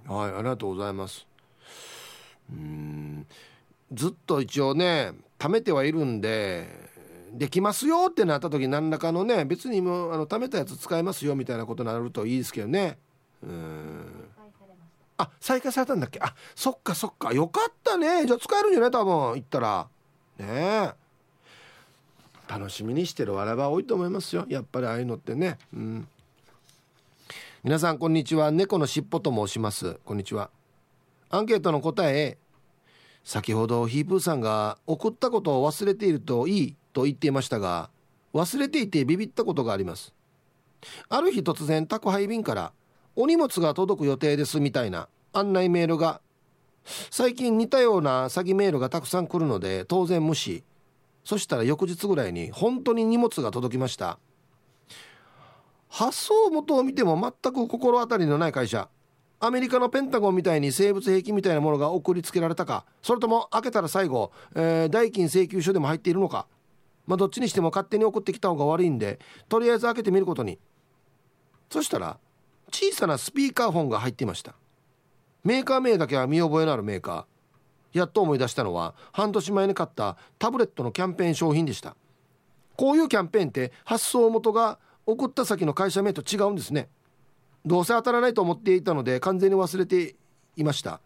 ありがとうございます。うん。ずっと一応ね貯めてはいるんでできますよってなった時何らかのね別にもうあの貯めたやつ使えますよみたいなことになるといいですけどね。うん。あ再開されたんだっけ？あそっかそっか。よかったね。じゃあ使えるんじゃない？多分行ったら。ねえ。楽しみにしてるわらば多いと思いますよ。やっぱりああいうのってね。うん。皆さんこんにちは。猫のしっぽと申します。こんにちは。アンケートの答え先ほどヒープーさんが送ったことを忘れているといいと言っていましたが忘れていてビビったことがあります。ある日突然宅配便からお荷物が届く予定ですみたいな案内メールが最近似たような詐欺メールがたくさん来るので当然無視。そしたら翌日ぐらいに本当に荷物が届きました。発送元を見ても全く心当たりのない会社。アメリカのペンタゴンみたいに生物兵器みたいなものが送りつけられたか。それとも開けたら最後、えー、代金請求書でも入っているのか。まあどっちにしても勝手に送ってきた方が悪いんでとりあえず開けてみることに。そしたら小さなスピーカーフォンが入っていました。メーカー名だけは見覚えのあるメーカー。やっと思い出したのは半年前に買ったタブレットのキャンペーン商品でした。こういうキャンペーンって発送元が送った先の会社名と違うんですね。どうせ当たらないと思っていたので完全に忘れていました。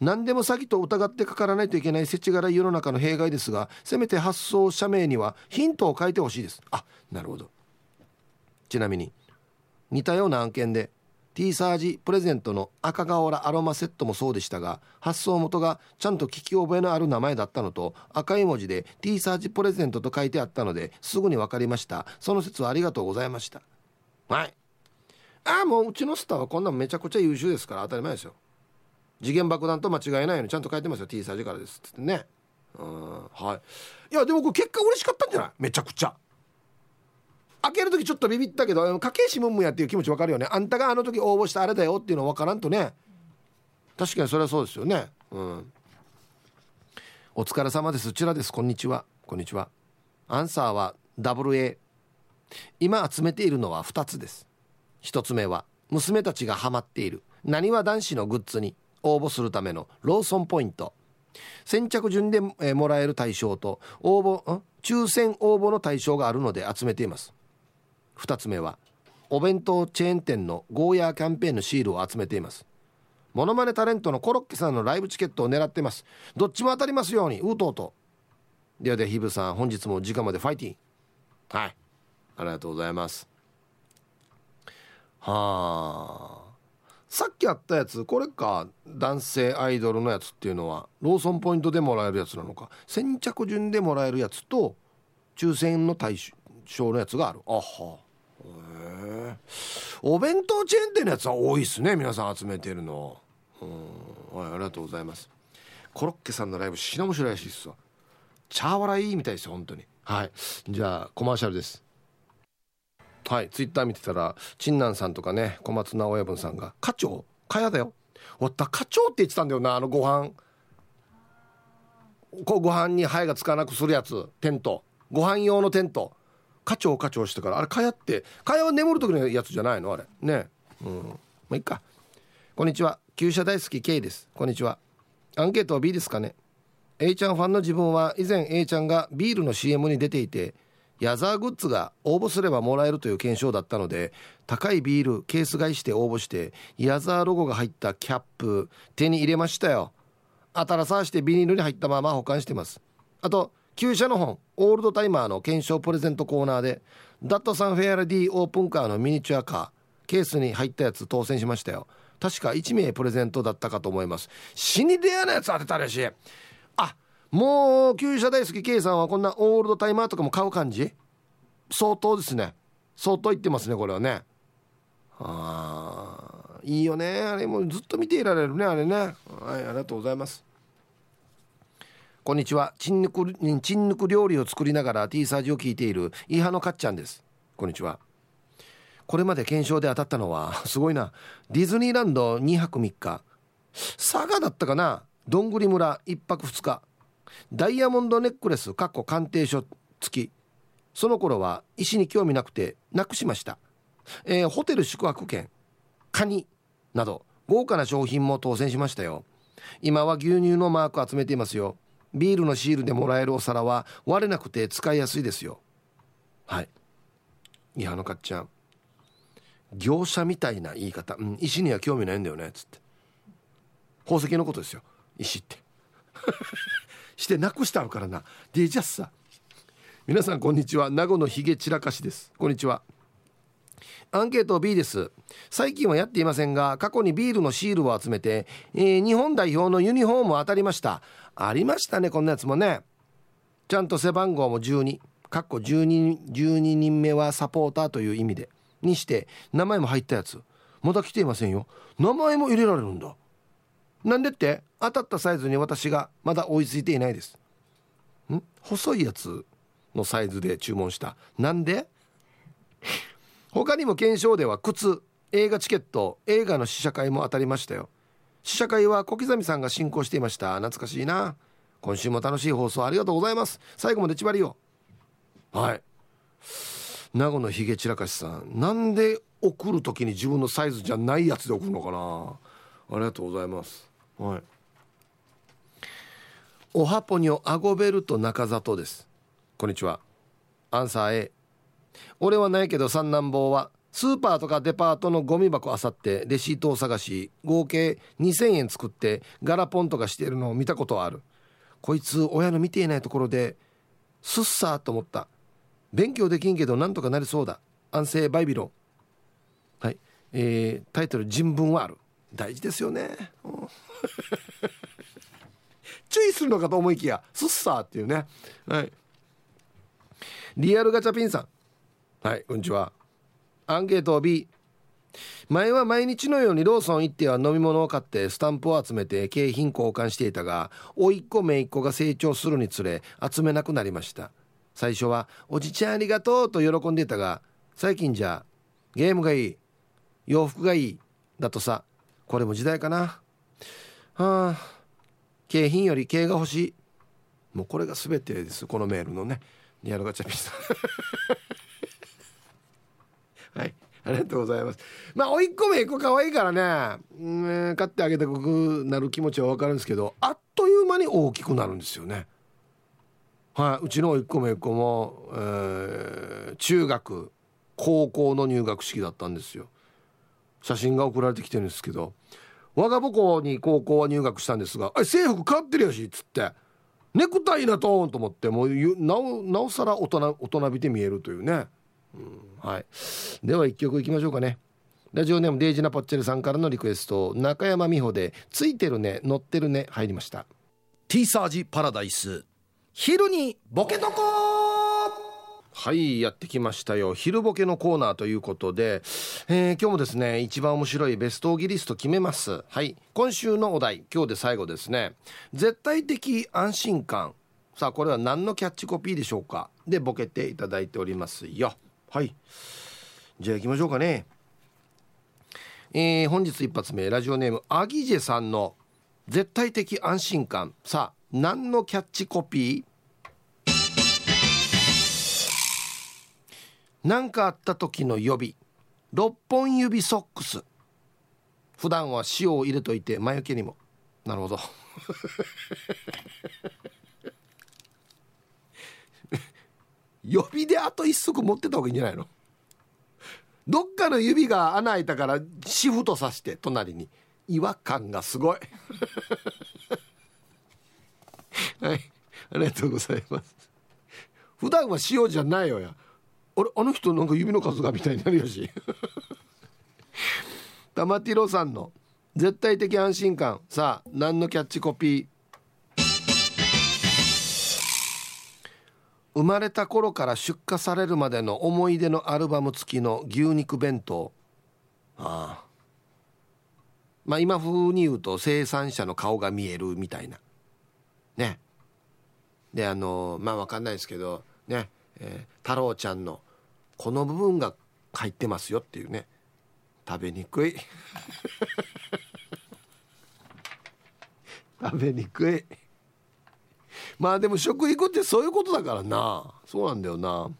何でも詐欺と疑ってかからないといけない世知辛い世の中の弊害ですがせめて発送者名にはヒントを書いてほしいです。あなるほど。ちなみに似たような案件で T サージプレゼントの赤瓦アロマセットもそうでしたが発送元がちゃんと聞き覚えのある名前だったのと赤い文字で T サージプレゼントと書いてあったのですぐに分かりました。その説はありがとうございました。はい。ああもううちのスターはこんなんめちゃくちゃ優秀ですから当たり前ですよ。次元爆弾と間違いないようにちゃんと書いてますよ。T サージからですってね。うん。はい。いやでもこれ結果嬉しかったんじゃない？めちゃくちゃ。開ける時ちょっとビビったけど家計士ムンムやっていう気持ち分かるよね。あんたがあの時応募したあれだよっていうの分からんとね。確かにそれはそうですよね。うん。お疲れ様です。こちらです。こんにちは。こんにちは。アンサーは WA 今集めているのは2つです。1つ目は娘たちがハマっている。なにわ男子のグッズに応募するためのローソンポイント。先着順でもらえる対象と応募抽選応募の対象があるので集めています。2つ目はお弁当チェーン店のゴーヤーキャンペーンのシールを集めています。モノマネタレントのコロッケさんのライブチケットを狙ってます。どっちも当たりますようにうとうと。ではではヒブさん本日も時間までファイティンはい。ありがとうございます。はあ。さっきあったやつこれか男性アイドルのやつっていうのはローソンポイントでもらえるやつなのか。先着順でもらえるやつと抽選の対象のやつがある。あは。お弁当チェーン店のやつは多いっすね皆さん集めてるの。うん。はいありがとうございます。コロッケさんのライブ品面白いらしいっすわ。チャー笑いみたいですよ本当に。はい。じゃあコマーシャルですはいツイッター見てたら陳南さんとかね小松菜親分さんが「課長かやだよ」「わった課長」って言ってたんだよなあのご飯。こうご飯にハエがつかなくするやつテント。ご飯用のテント。課長課長してからあれかやってかやは眠る時のやつじゃないの？あれ。ね。うん。まあいっか。こんにちは。旧車大好き K です。こんにちは。アンケートは B ですかね。A ちゃんファンの自分は以前 A ちゃんがビールの CM に出ていてヤザーグッズが応募すればもらえるという検証だったので高いビールケース買いして応募してヤザーロゴが入ったキャップ手に入れましたよ。新さしてビニールに入ったまま保管してます。あと旧車の本オールドタイマーの検証プレゼントコーナーでダットサンフェアラディオープンカーのミニチュアカーケースに入ったやつ当選しましたよ。確か1名プレゼントだったかと思います。死にレアなやつ当てたらしい。もう旧車大好き K さんはこんなオールドタイマーとかも買う感じ？相当ですね。相当言ってますねこれはね。ああいいよね。あれもずっと見ていられるねあれね。はいありがとうございます。こんにちは。チンヌクチンヌク料理を作りながら T サージを聞いているイハのかっちゃんです。こんにちは。これまで検証で当たったのは すごいな。ディズニーランド2泊3日佐賀だったかな。どんぐり村1泊2日。ダイヤモンドネックレスかっこ鑑定書付き。その頃は石に興味なくてなくしました、えー、ホテル宿泊券カニなど豪華な商品も当選しましたよ。今は牛乳のマーク集めていますよ。ビールのシールでもらえるお皿は割れなくて使いやすいですよ。はい。いやあのかっちゃん。業者みたいな言い方、うん、石には興味ないんだよねつって。宝石のことですよ。石って。してなくしてあるからな。でじゃさ。皆さんこんにちは。名護のひげ散らかしです。こんにちは。アンケート B です。最近はやっていませんが過去にビールのシールを集めて、えー、日本代表のユニフォームを当たりました。ありましたねこんなやつもね。ちゃんと背番号も12かっこ 12, 12人目はサポーターという意味で。にして名前も入ったやつ。まだ来ていませんよ。名前も入れられるんだ。なんでって？当たったサイズに私がまだ追いついていないです。ん？細いやつのサイズで注文した。なんで？他にも検証では靴映画チケット映画の試写会も当たりましたよ。試写会は小刻みさんが進行していました。懐かしいな。今週も楽しい放送ありがとうございます。最後までちばりよはい。名護のひげ散らかしさん。なんで送る時に自分のサイズじゃないやつで送るのかな。ありがとうございます。はい。おはぽにょアゴベルト中里です。こんにちは。アンサー A 俺はないけど三男坊はスーパーとかデパートのゴミ箱あさってレシートを探し合計2000円作ってガラポンとかしてるのを見たことある。こいつ親の見ていないところですっさーと思った。勉強できんけどなんとかなりそうだ。安静バイビロン。はい。えー、タイトル「人文はある」大事ですよね、注意するのかと思いきや「すっさー」っていうね。はい。リアルガチャピンさん。はいこんにちは。アンケート B 前は毎日のようにローソン行っては飲み物を買ってスタンプを集めて景品交換していたが甥っ子姪っ子が成長するにつれ集めなくなりました。最初は「おじちゃんありがとう」と喜んでいたが最近じゃゲームがいい洋服がいいだとさこれも時代かな。はあ。景品より景が欲しい。もうこれが全てです。このメールのね。リアルガチャピンさんはい。ありがとうございます。まあ甥っ子めいっ子可愛いからね。うん買ってあげたくなる気持ちは分かるんですけどあっという間に大きくなるんですよね。はい。うちの甥っ子めいっ子も、えー、中学高校の入学式だったんですよ。写真が送られてきてるんですけど我が母校に高校は入学したんですが「制服変わってるやし」っつって。ネクタイなとんと思ってもうなおなおさら大人大人びて見えるというね、うん、はい。では一曲いきましょうかね。ラジオネームデイジナポッチェルさんからのリクエスト中山美穂で「ついてるね乗ってるね」入りました。ティーサージパラダイス。昼にボケとこはいやってきましたよ。昼ボケのコーナーということで、えー、今日もですね一番面白いベストオギリスト決めます。はい。今週のお題今日で最後ですね。絶対的安心感。さあこれは何のキャッチコピーでしょうか。でボケていただいておりますよ。はい。じゃあ行きましょうかね。えー、本日一発目ラジオネームアギジェさんの絶対的安心感。さあ何のキャッチコピー何かあった時の予備。6本指ソックス。普段は塩を入れといて魔除けにも。なるほど。予備であと一足持ってた方がいいんじゃないの？どっかの指が穴開いたからシフトさして隣に。違和感がすごい。はい。ありがとうございます。普段は塩じゃないよや。あれあの人なんか指の数がみたいになるやし。玉ティロさんの絶対的安心感。さあ何のキャッチコピー？生まれた頃から出荷されるまでの思い出のアルバム付きの牛肉弁当。ああ。まあ今風に言うと生産者の顔が見えるみたいな。ね。であのまあ分かんないですけどね、えー、太郎ちゃんのこの部分が入ってますよっていうね。食べにくい。食べにくい。まあでも食育ってそういうことだからな。そうなんだよな。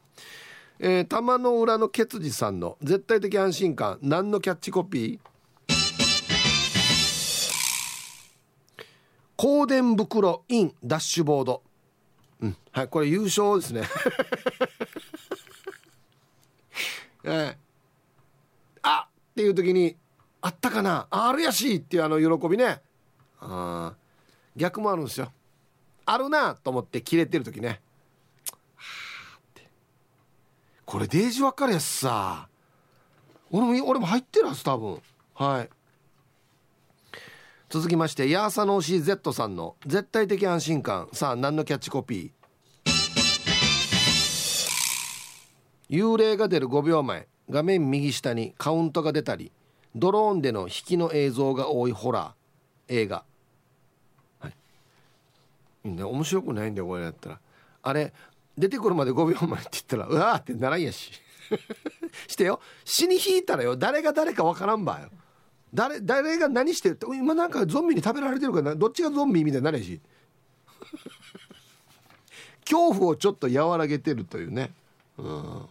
えー、玉の裏のケツジさんの絶対的安心感。何のキャッチコピー？香典袋インダッシュボード。うん。はいこれ優勝ですねえー、あってう時にあったかなあるやしっていうあの喜びね。あ逆もあるんですよ。あるなと思って切れてる時ね。はあって。これデージ分かるやつさ。俺も俺も入ってるはず多分。はい。続きましてヤーサノーシー Z さんの絶対的安心感。さあ何のキャッチコピー？幽霊が出る5秒前。画面右下にカウントが出たりドローンでの引きの映像が多いホラー映画。はい。ね面白くないんだよこれやったら。あれ出てくるまで5秒前って言ったらうわーってならんやし。してよ。死に引いたらよ。誰が誰かわからんばよ。誰誰が何してるって今なんかゾンビに食べられてるからどっちがゾンビみたいになるし。恐怖をちょっと和らげてるというね。うん。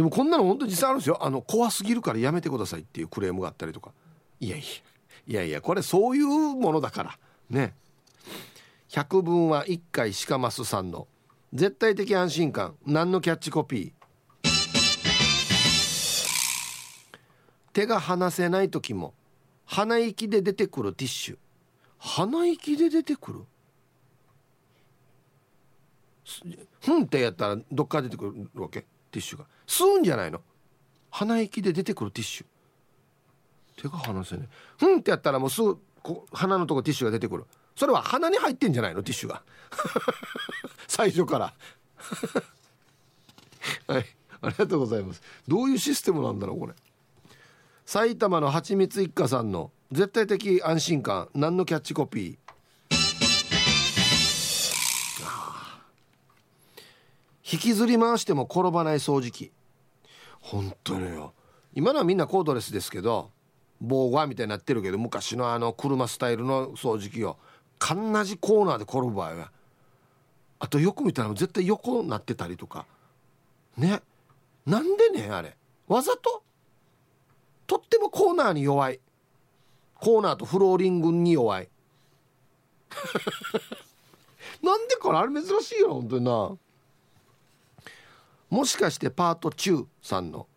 でもこんなの本当に実際あるんですよ。あの怖すぎるからやめてくださいっていうクレームがあったりとか。いやいやいやいやこれそういうものだから。ね。百聞は一回しかますさんの。絶対的安心感。何のキャッチコピー？手が離せない時も。鼻息で出てくるティッシュ。鼻息で出てくる？ふんってやったらどっから出てくるわけ？ティッシュが。吸うんじゃないの？鼻息で出てくるティッシュ。手が離せない。ふんってやったらもうすぐ鼻のとこティッシュが出てくる。それは鼻に入ってんじゃないの？ティッシュが。最初から。はい。ありがとうございます。どういうシステムなんだろうこれ。埼玉のはちみつ一家さんの絶対的安心感。何のキャッチコピー。引きずり回しても転ばない掃除機。本当によ。今のはみんなコードレスですけど防護はみたいになってるけど昔のあの車スタイルの掃除機をかんなじコーナーで転ぶ場合は。あとよく見たら絶対横になってたりとか。ね。なんでねあれ。わざと？とってもコーナーに弱い。コーナーとフローリングに弱い。なんでかなあれ珍しいよ本当にな。もしかしてパート中さんの、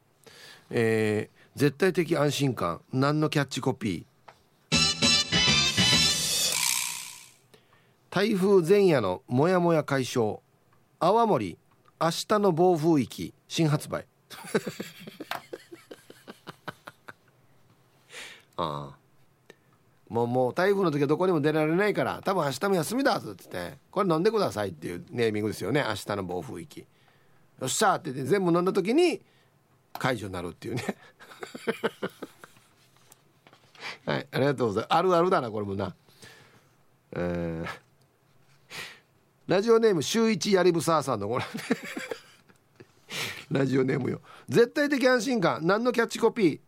えー、絶対的安心感。何のキャッチコピー？台風前夜のモヤモヤ解消。泡盛。明日の暴風域。新発売。ああ。もうもう台風の時はどこにも出られないから。多分明日も休みだっつって。これ飲んでくださいっていうネーミングですよね。明日の暴風域。っしゃってって全部飲んだ時に解除になるっていうね。はいありがとうございます。あるあるだなこれもな。えー、ラジオネーム週一やりぶささんのこれ ラジオネームよ。絶対的安心感。何のキャッチコピー？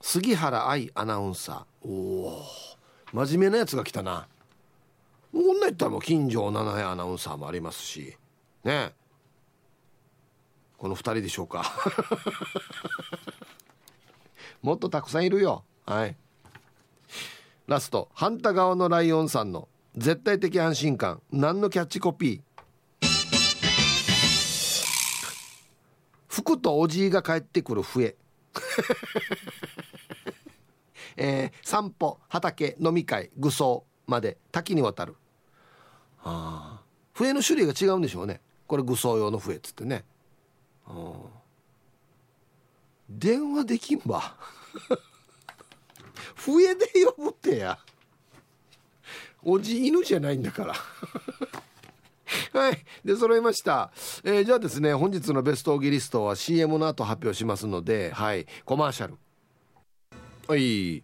杉原愛アナウンサー。おお真面目なやつが来たな。こんな言ったらもう金城七重アナウンサーもありますしね。この2人でしょうか。もっとたくさんいるよ。はい。ラスト反対側のライオンさんの絶対的安心感。何のキャッチコピー？服とおじいが帰ってくる笛。えー、散歩畑飲み会愚装まで多岐にわたる。あ笛の種類が違うんでしょうね。これ愚装用の笛っつってね。電話できんば。笛で呼ぶってや。おじ犬じゃないんだから。はい。で揃いました、えー、じゃあですね本日のベストオギリストは CM の後発表しますのではい。コマーシャル。はい。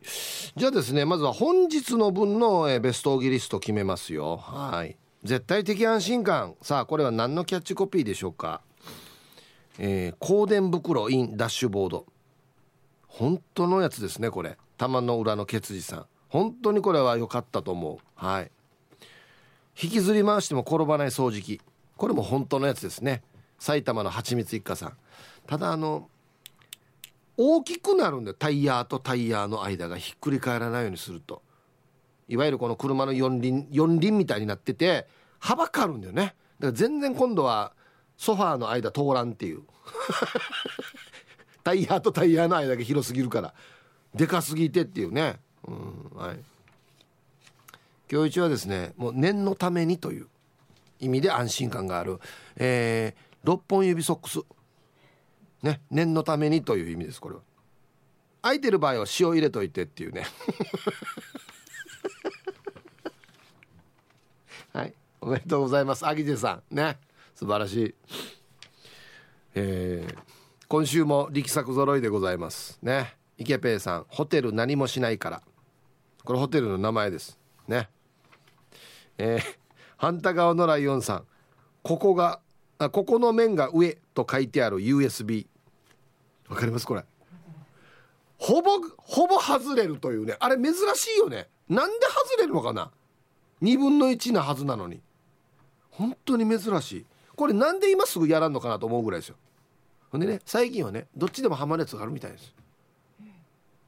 じゃあですねまずは本日の分の、え、ベストオギリスト決めますよ。はい。絶対的安心感。さあこれは何のキャッチコピーでしょうか？えー、香典袋 in ダッシュボード。本当のやつですねこれ。玉の裏のケツジさん。本当にこれは良かったと思う。はい。引きずり回しても転ばない掃除機。これも本当のやつですね。埼玉のはちみつ一家さん。ただあの大きくなるんでタイヤとタイヤの間がひっくり返らないようにすると。いわゆるこの車の四輪四輪みたいになってて幅変わるんだよね。だから全然今度はソファーの間通らんっていう。タイヤとタイヤの間が広すぎるからでかすぎてっていうね、うんはい、今日一はですねもう念のためにという意味で安心感がある、えー、6本指ソックス。ね念のためにという意味ですこれは。空いてる場合は塩入れといてっていうね。はい。おめでとうございます。アギジェさん。ね。素晴らしい。えー、今週も力作揃いでございます。ね。池ペイさん。ホテル何もしないから。これホテルの名前です。ね。えー、反対側のライオンさん。ここがあここの面が上と書いてある USB わかりますこれ。ほぼほぼ外れるというね。あれ珍しいよね。なんで外れるのかな？2分の1なはずなのに。本当に珍しい。これなんで今すぐやらんのかなと思うぐらいですよ。ほんでね最近はねどっちでもハマるやつがあるみたいです。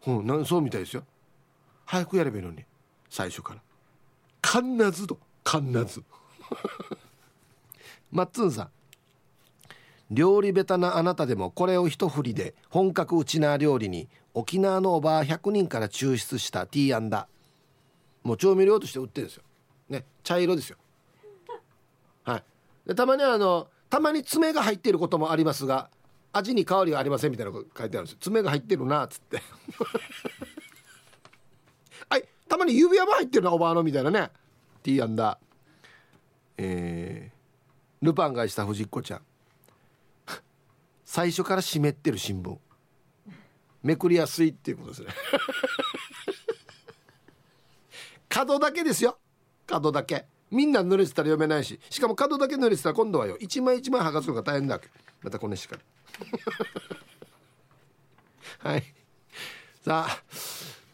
うんなんそうみたいですよ。早くやればいいのに。最初から。かんなずとかんなず。マッツンさん。料理ベタなあなたでもこれを一振りで本格ウチナー料理に沖縄のおばあ100人から抽出したティーアンダもう調味料として売ってるんですよ。ね。茶色ですよ。はい。でたまにはあのたまに爪が入っていることもありますが味に変わりはありませんみたいなこと書いてあるんですよ。爪が入ってるなっつって。はい。たまに指輪も入ってるなおばあのみたいなね。ティーアンダえー、ルパンがした藤子ちゃん。最初から湿ってる新聞めくりやすいっていうことですね。角だけですよ。角だけ。みんな濡れてたら読めないし。しかも角だけ濡れてたら今度はよ。一枚一枚剥がすのが大変だわけ。またこのしから。はい。さあ。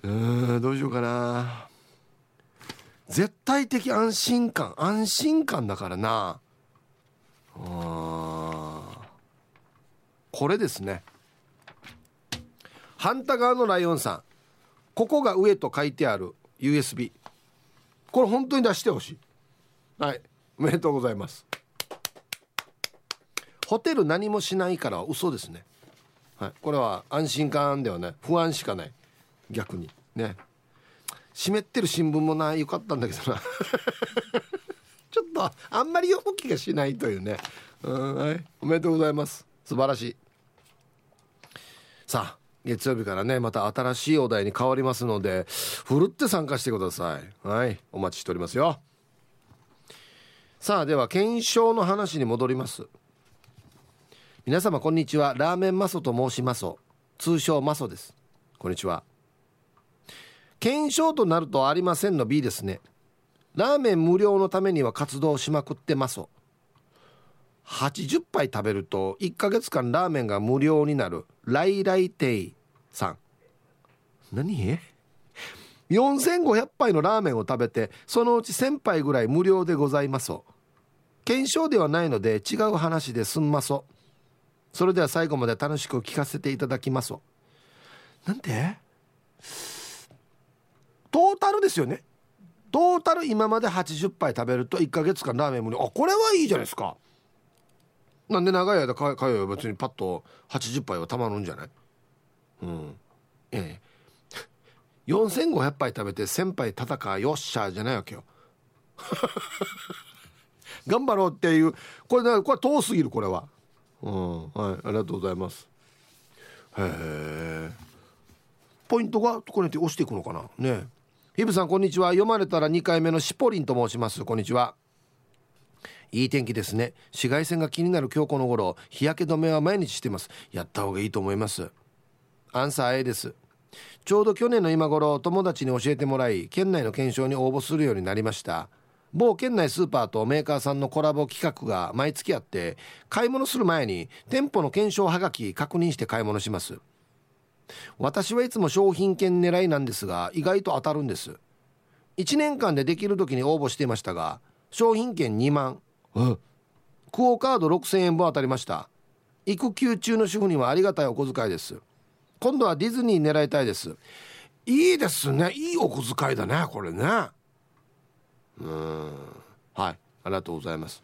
うんどうしようかな。絶対的安心感。安心感だからな。あこれですね。反対側のライオンさん。ここが上と書いてある。USB これ本当に出してほしい。はい。おめでとうございます。ホテル何もしないから嘘ですね。はい。これは安心感ではない。不安しかない。逆に。ね。湿ってる新聞もなよかったんだけどな。ちょっとあんまり読む気がしないというね。うんはい。おめでとうございます。素晴らしい。さあ。月曜日からねまた新しいお題に変わりますのでふるって参加してください。はいお待ちしておりますよ。さあでは検証の話に戻ります。皆様こんにちは。ラーメンマソと申します。通称マソです。こんにちは。検証となるとありませんの B ですね。ラーメン無料のためには活動しまくってます。80杯食べると1ヶ月間ラーメンが無料になる。ライライテイさん。何？4500杯のラーメンを食べてそのうち1000杯ぐらい無料でございます。検証ではないので違う話ですんまそそれでは最後まで楽しく聞かせていただきます。なんでトータルですよね。トータル今まで80杯食べると1ヶ月間ラーメン無料。あこれはいいじゃないですか。なんで長い間通えば別にパッと80杯はたまるんじゃない？うん。ええ。4500杯食べて1000杯戦うよっしゃじゃないわけよ。頑張ろうっていう。これこれ遠すぎるこれは。うん。はい。ありがとうございます。へえ。ポイントがこれって押していくのかな？ねヒブさんこんにちは。読まれたら2回目のシポリンと申します。こんにちは。いい天気ですね。紫外線が気になる今日この頃。日焼け止めは毎日してます。やった方がいいと思います。アンサー A です。ちょうど去年の今頃友達に教えてもらい県内の検証に応募するようになりました。某県内スーパーとメーカーさんのコラボ企画が毎月あって買い物する前に店舗の検証はがき確認して買い物します。私はいつも商品券狙いなんですが意外と当たるんです。1年間でできる時に応募していましたが商品券2万。クオ・カード6000円分当たりました。育休中の主婦にはありがたいお小遣いです。今度はディズニー狙いたいです。いいですね。いいお小遣いだねこれね。うん。はい。ありがとうございます。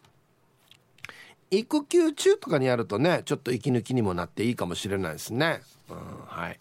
育休中とかにやるとねちょっと息抜きにもなっていいかもしれないですね、うん、はい。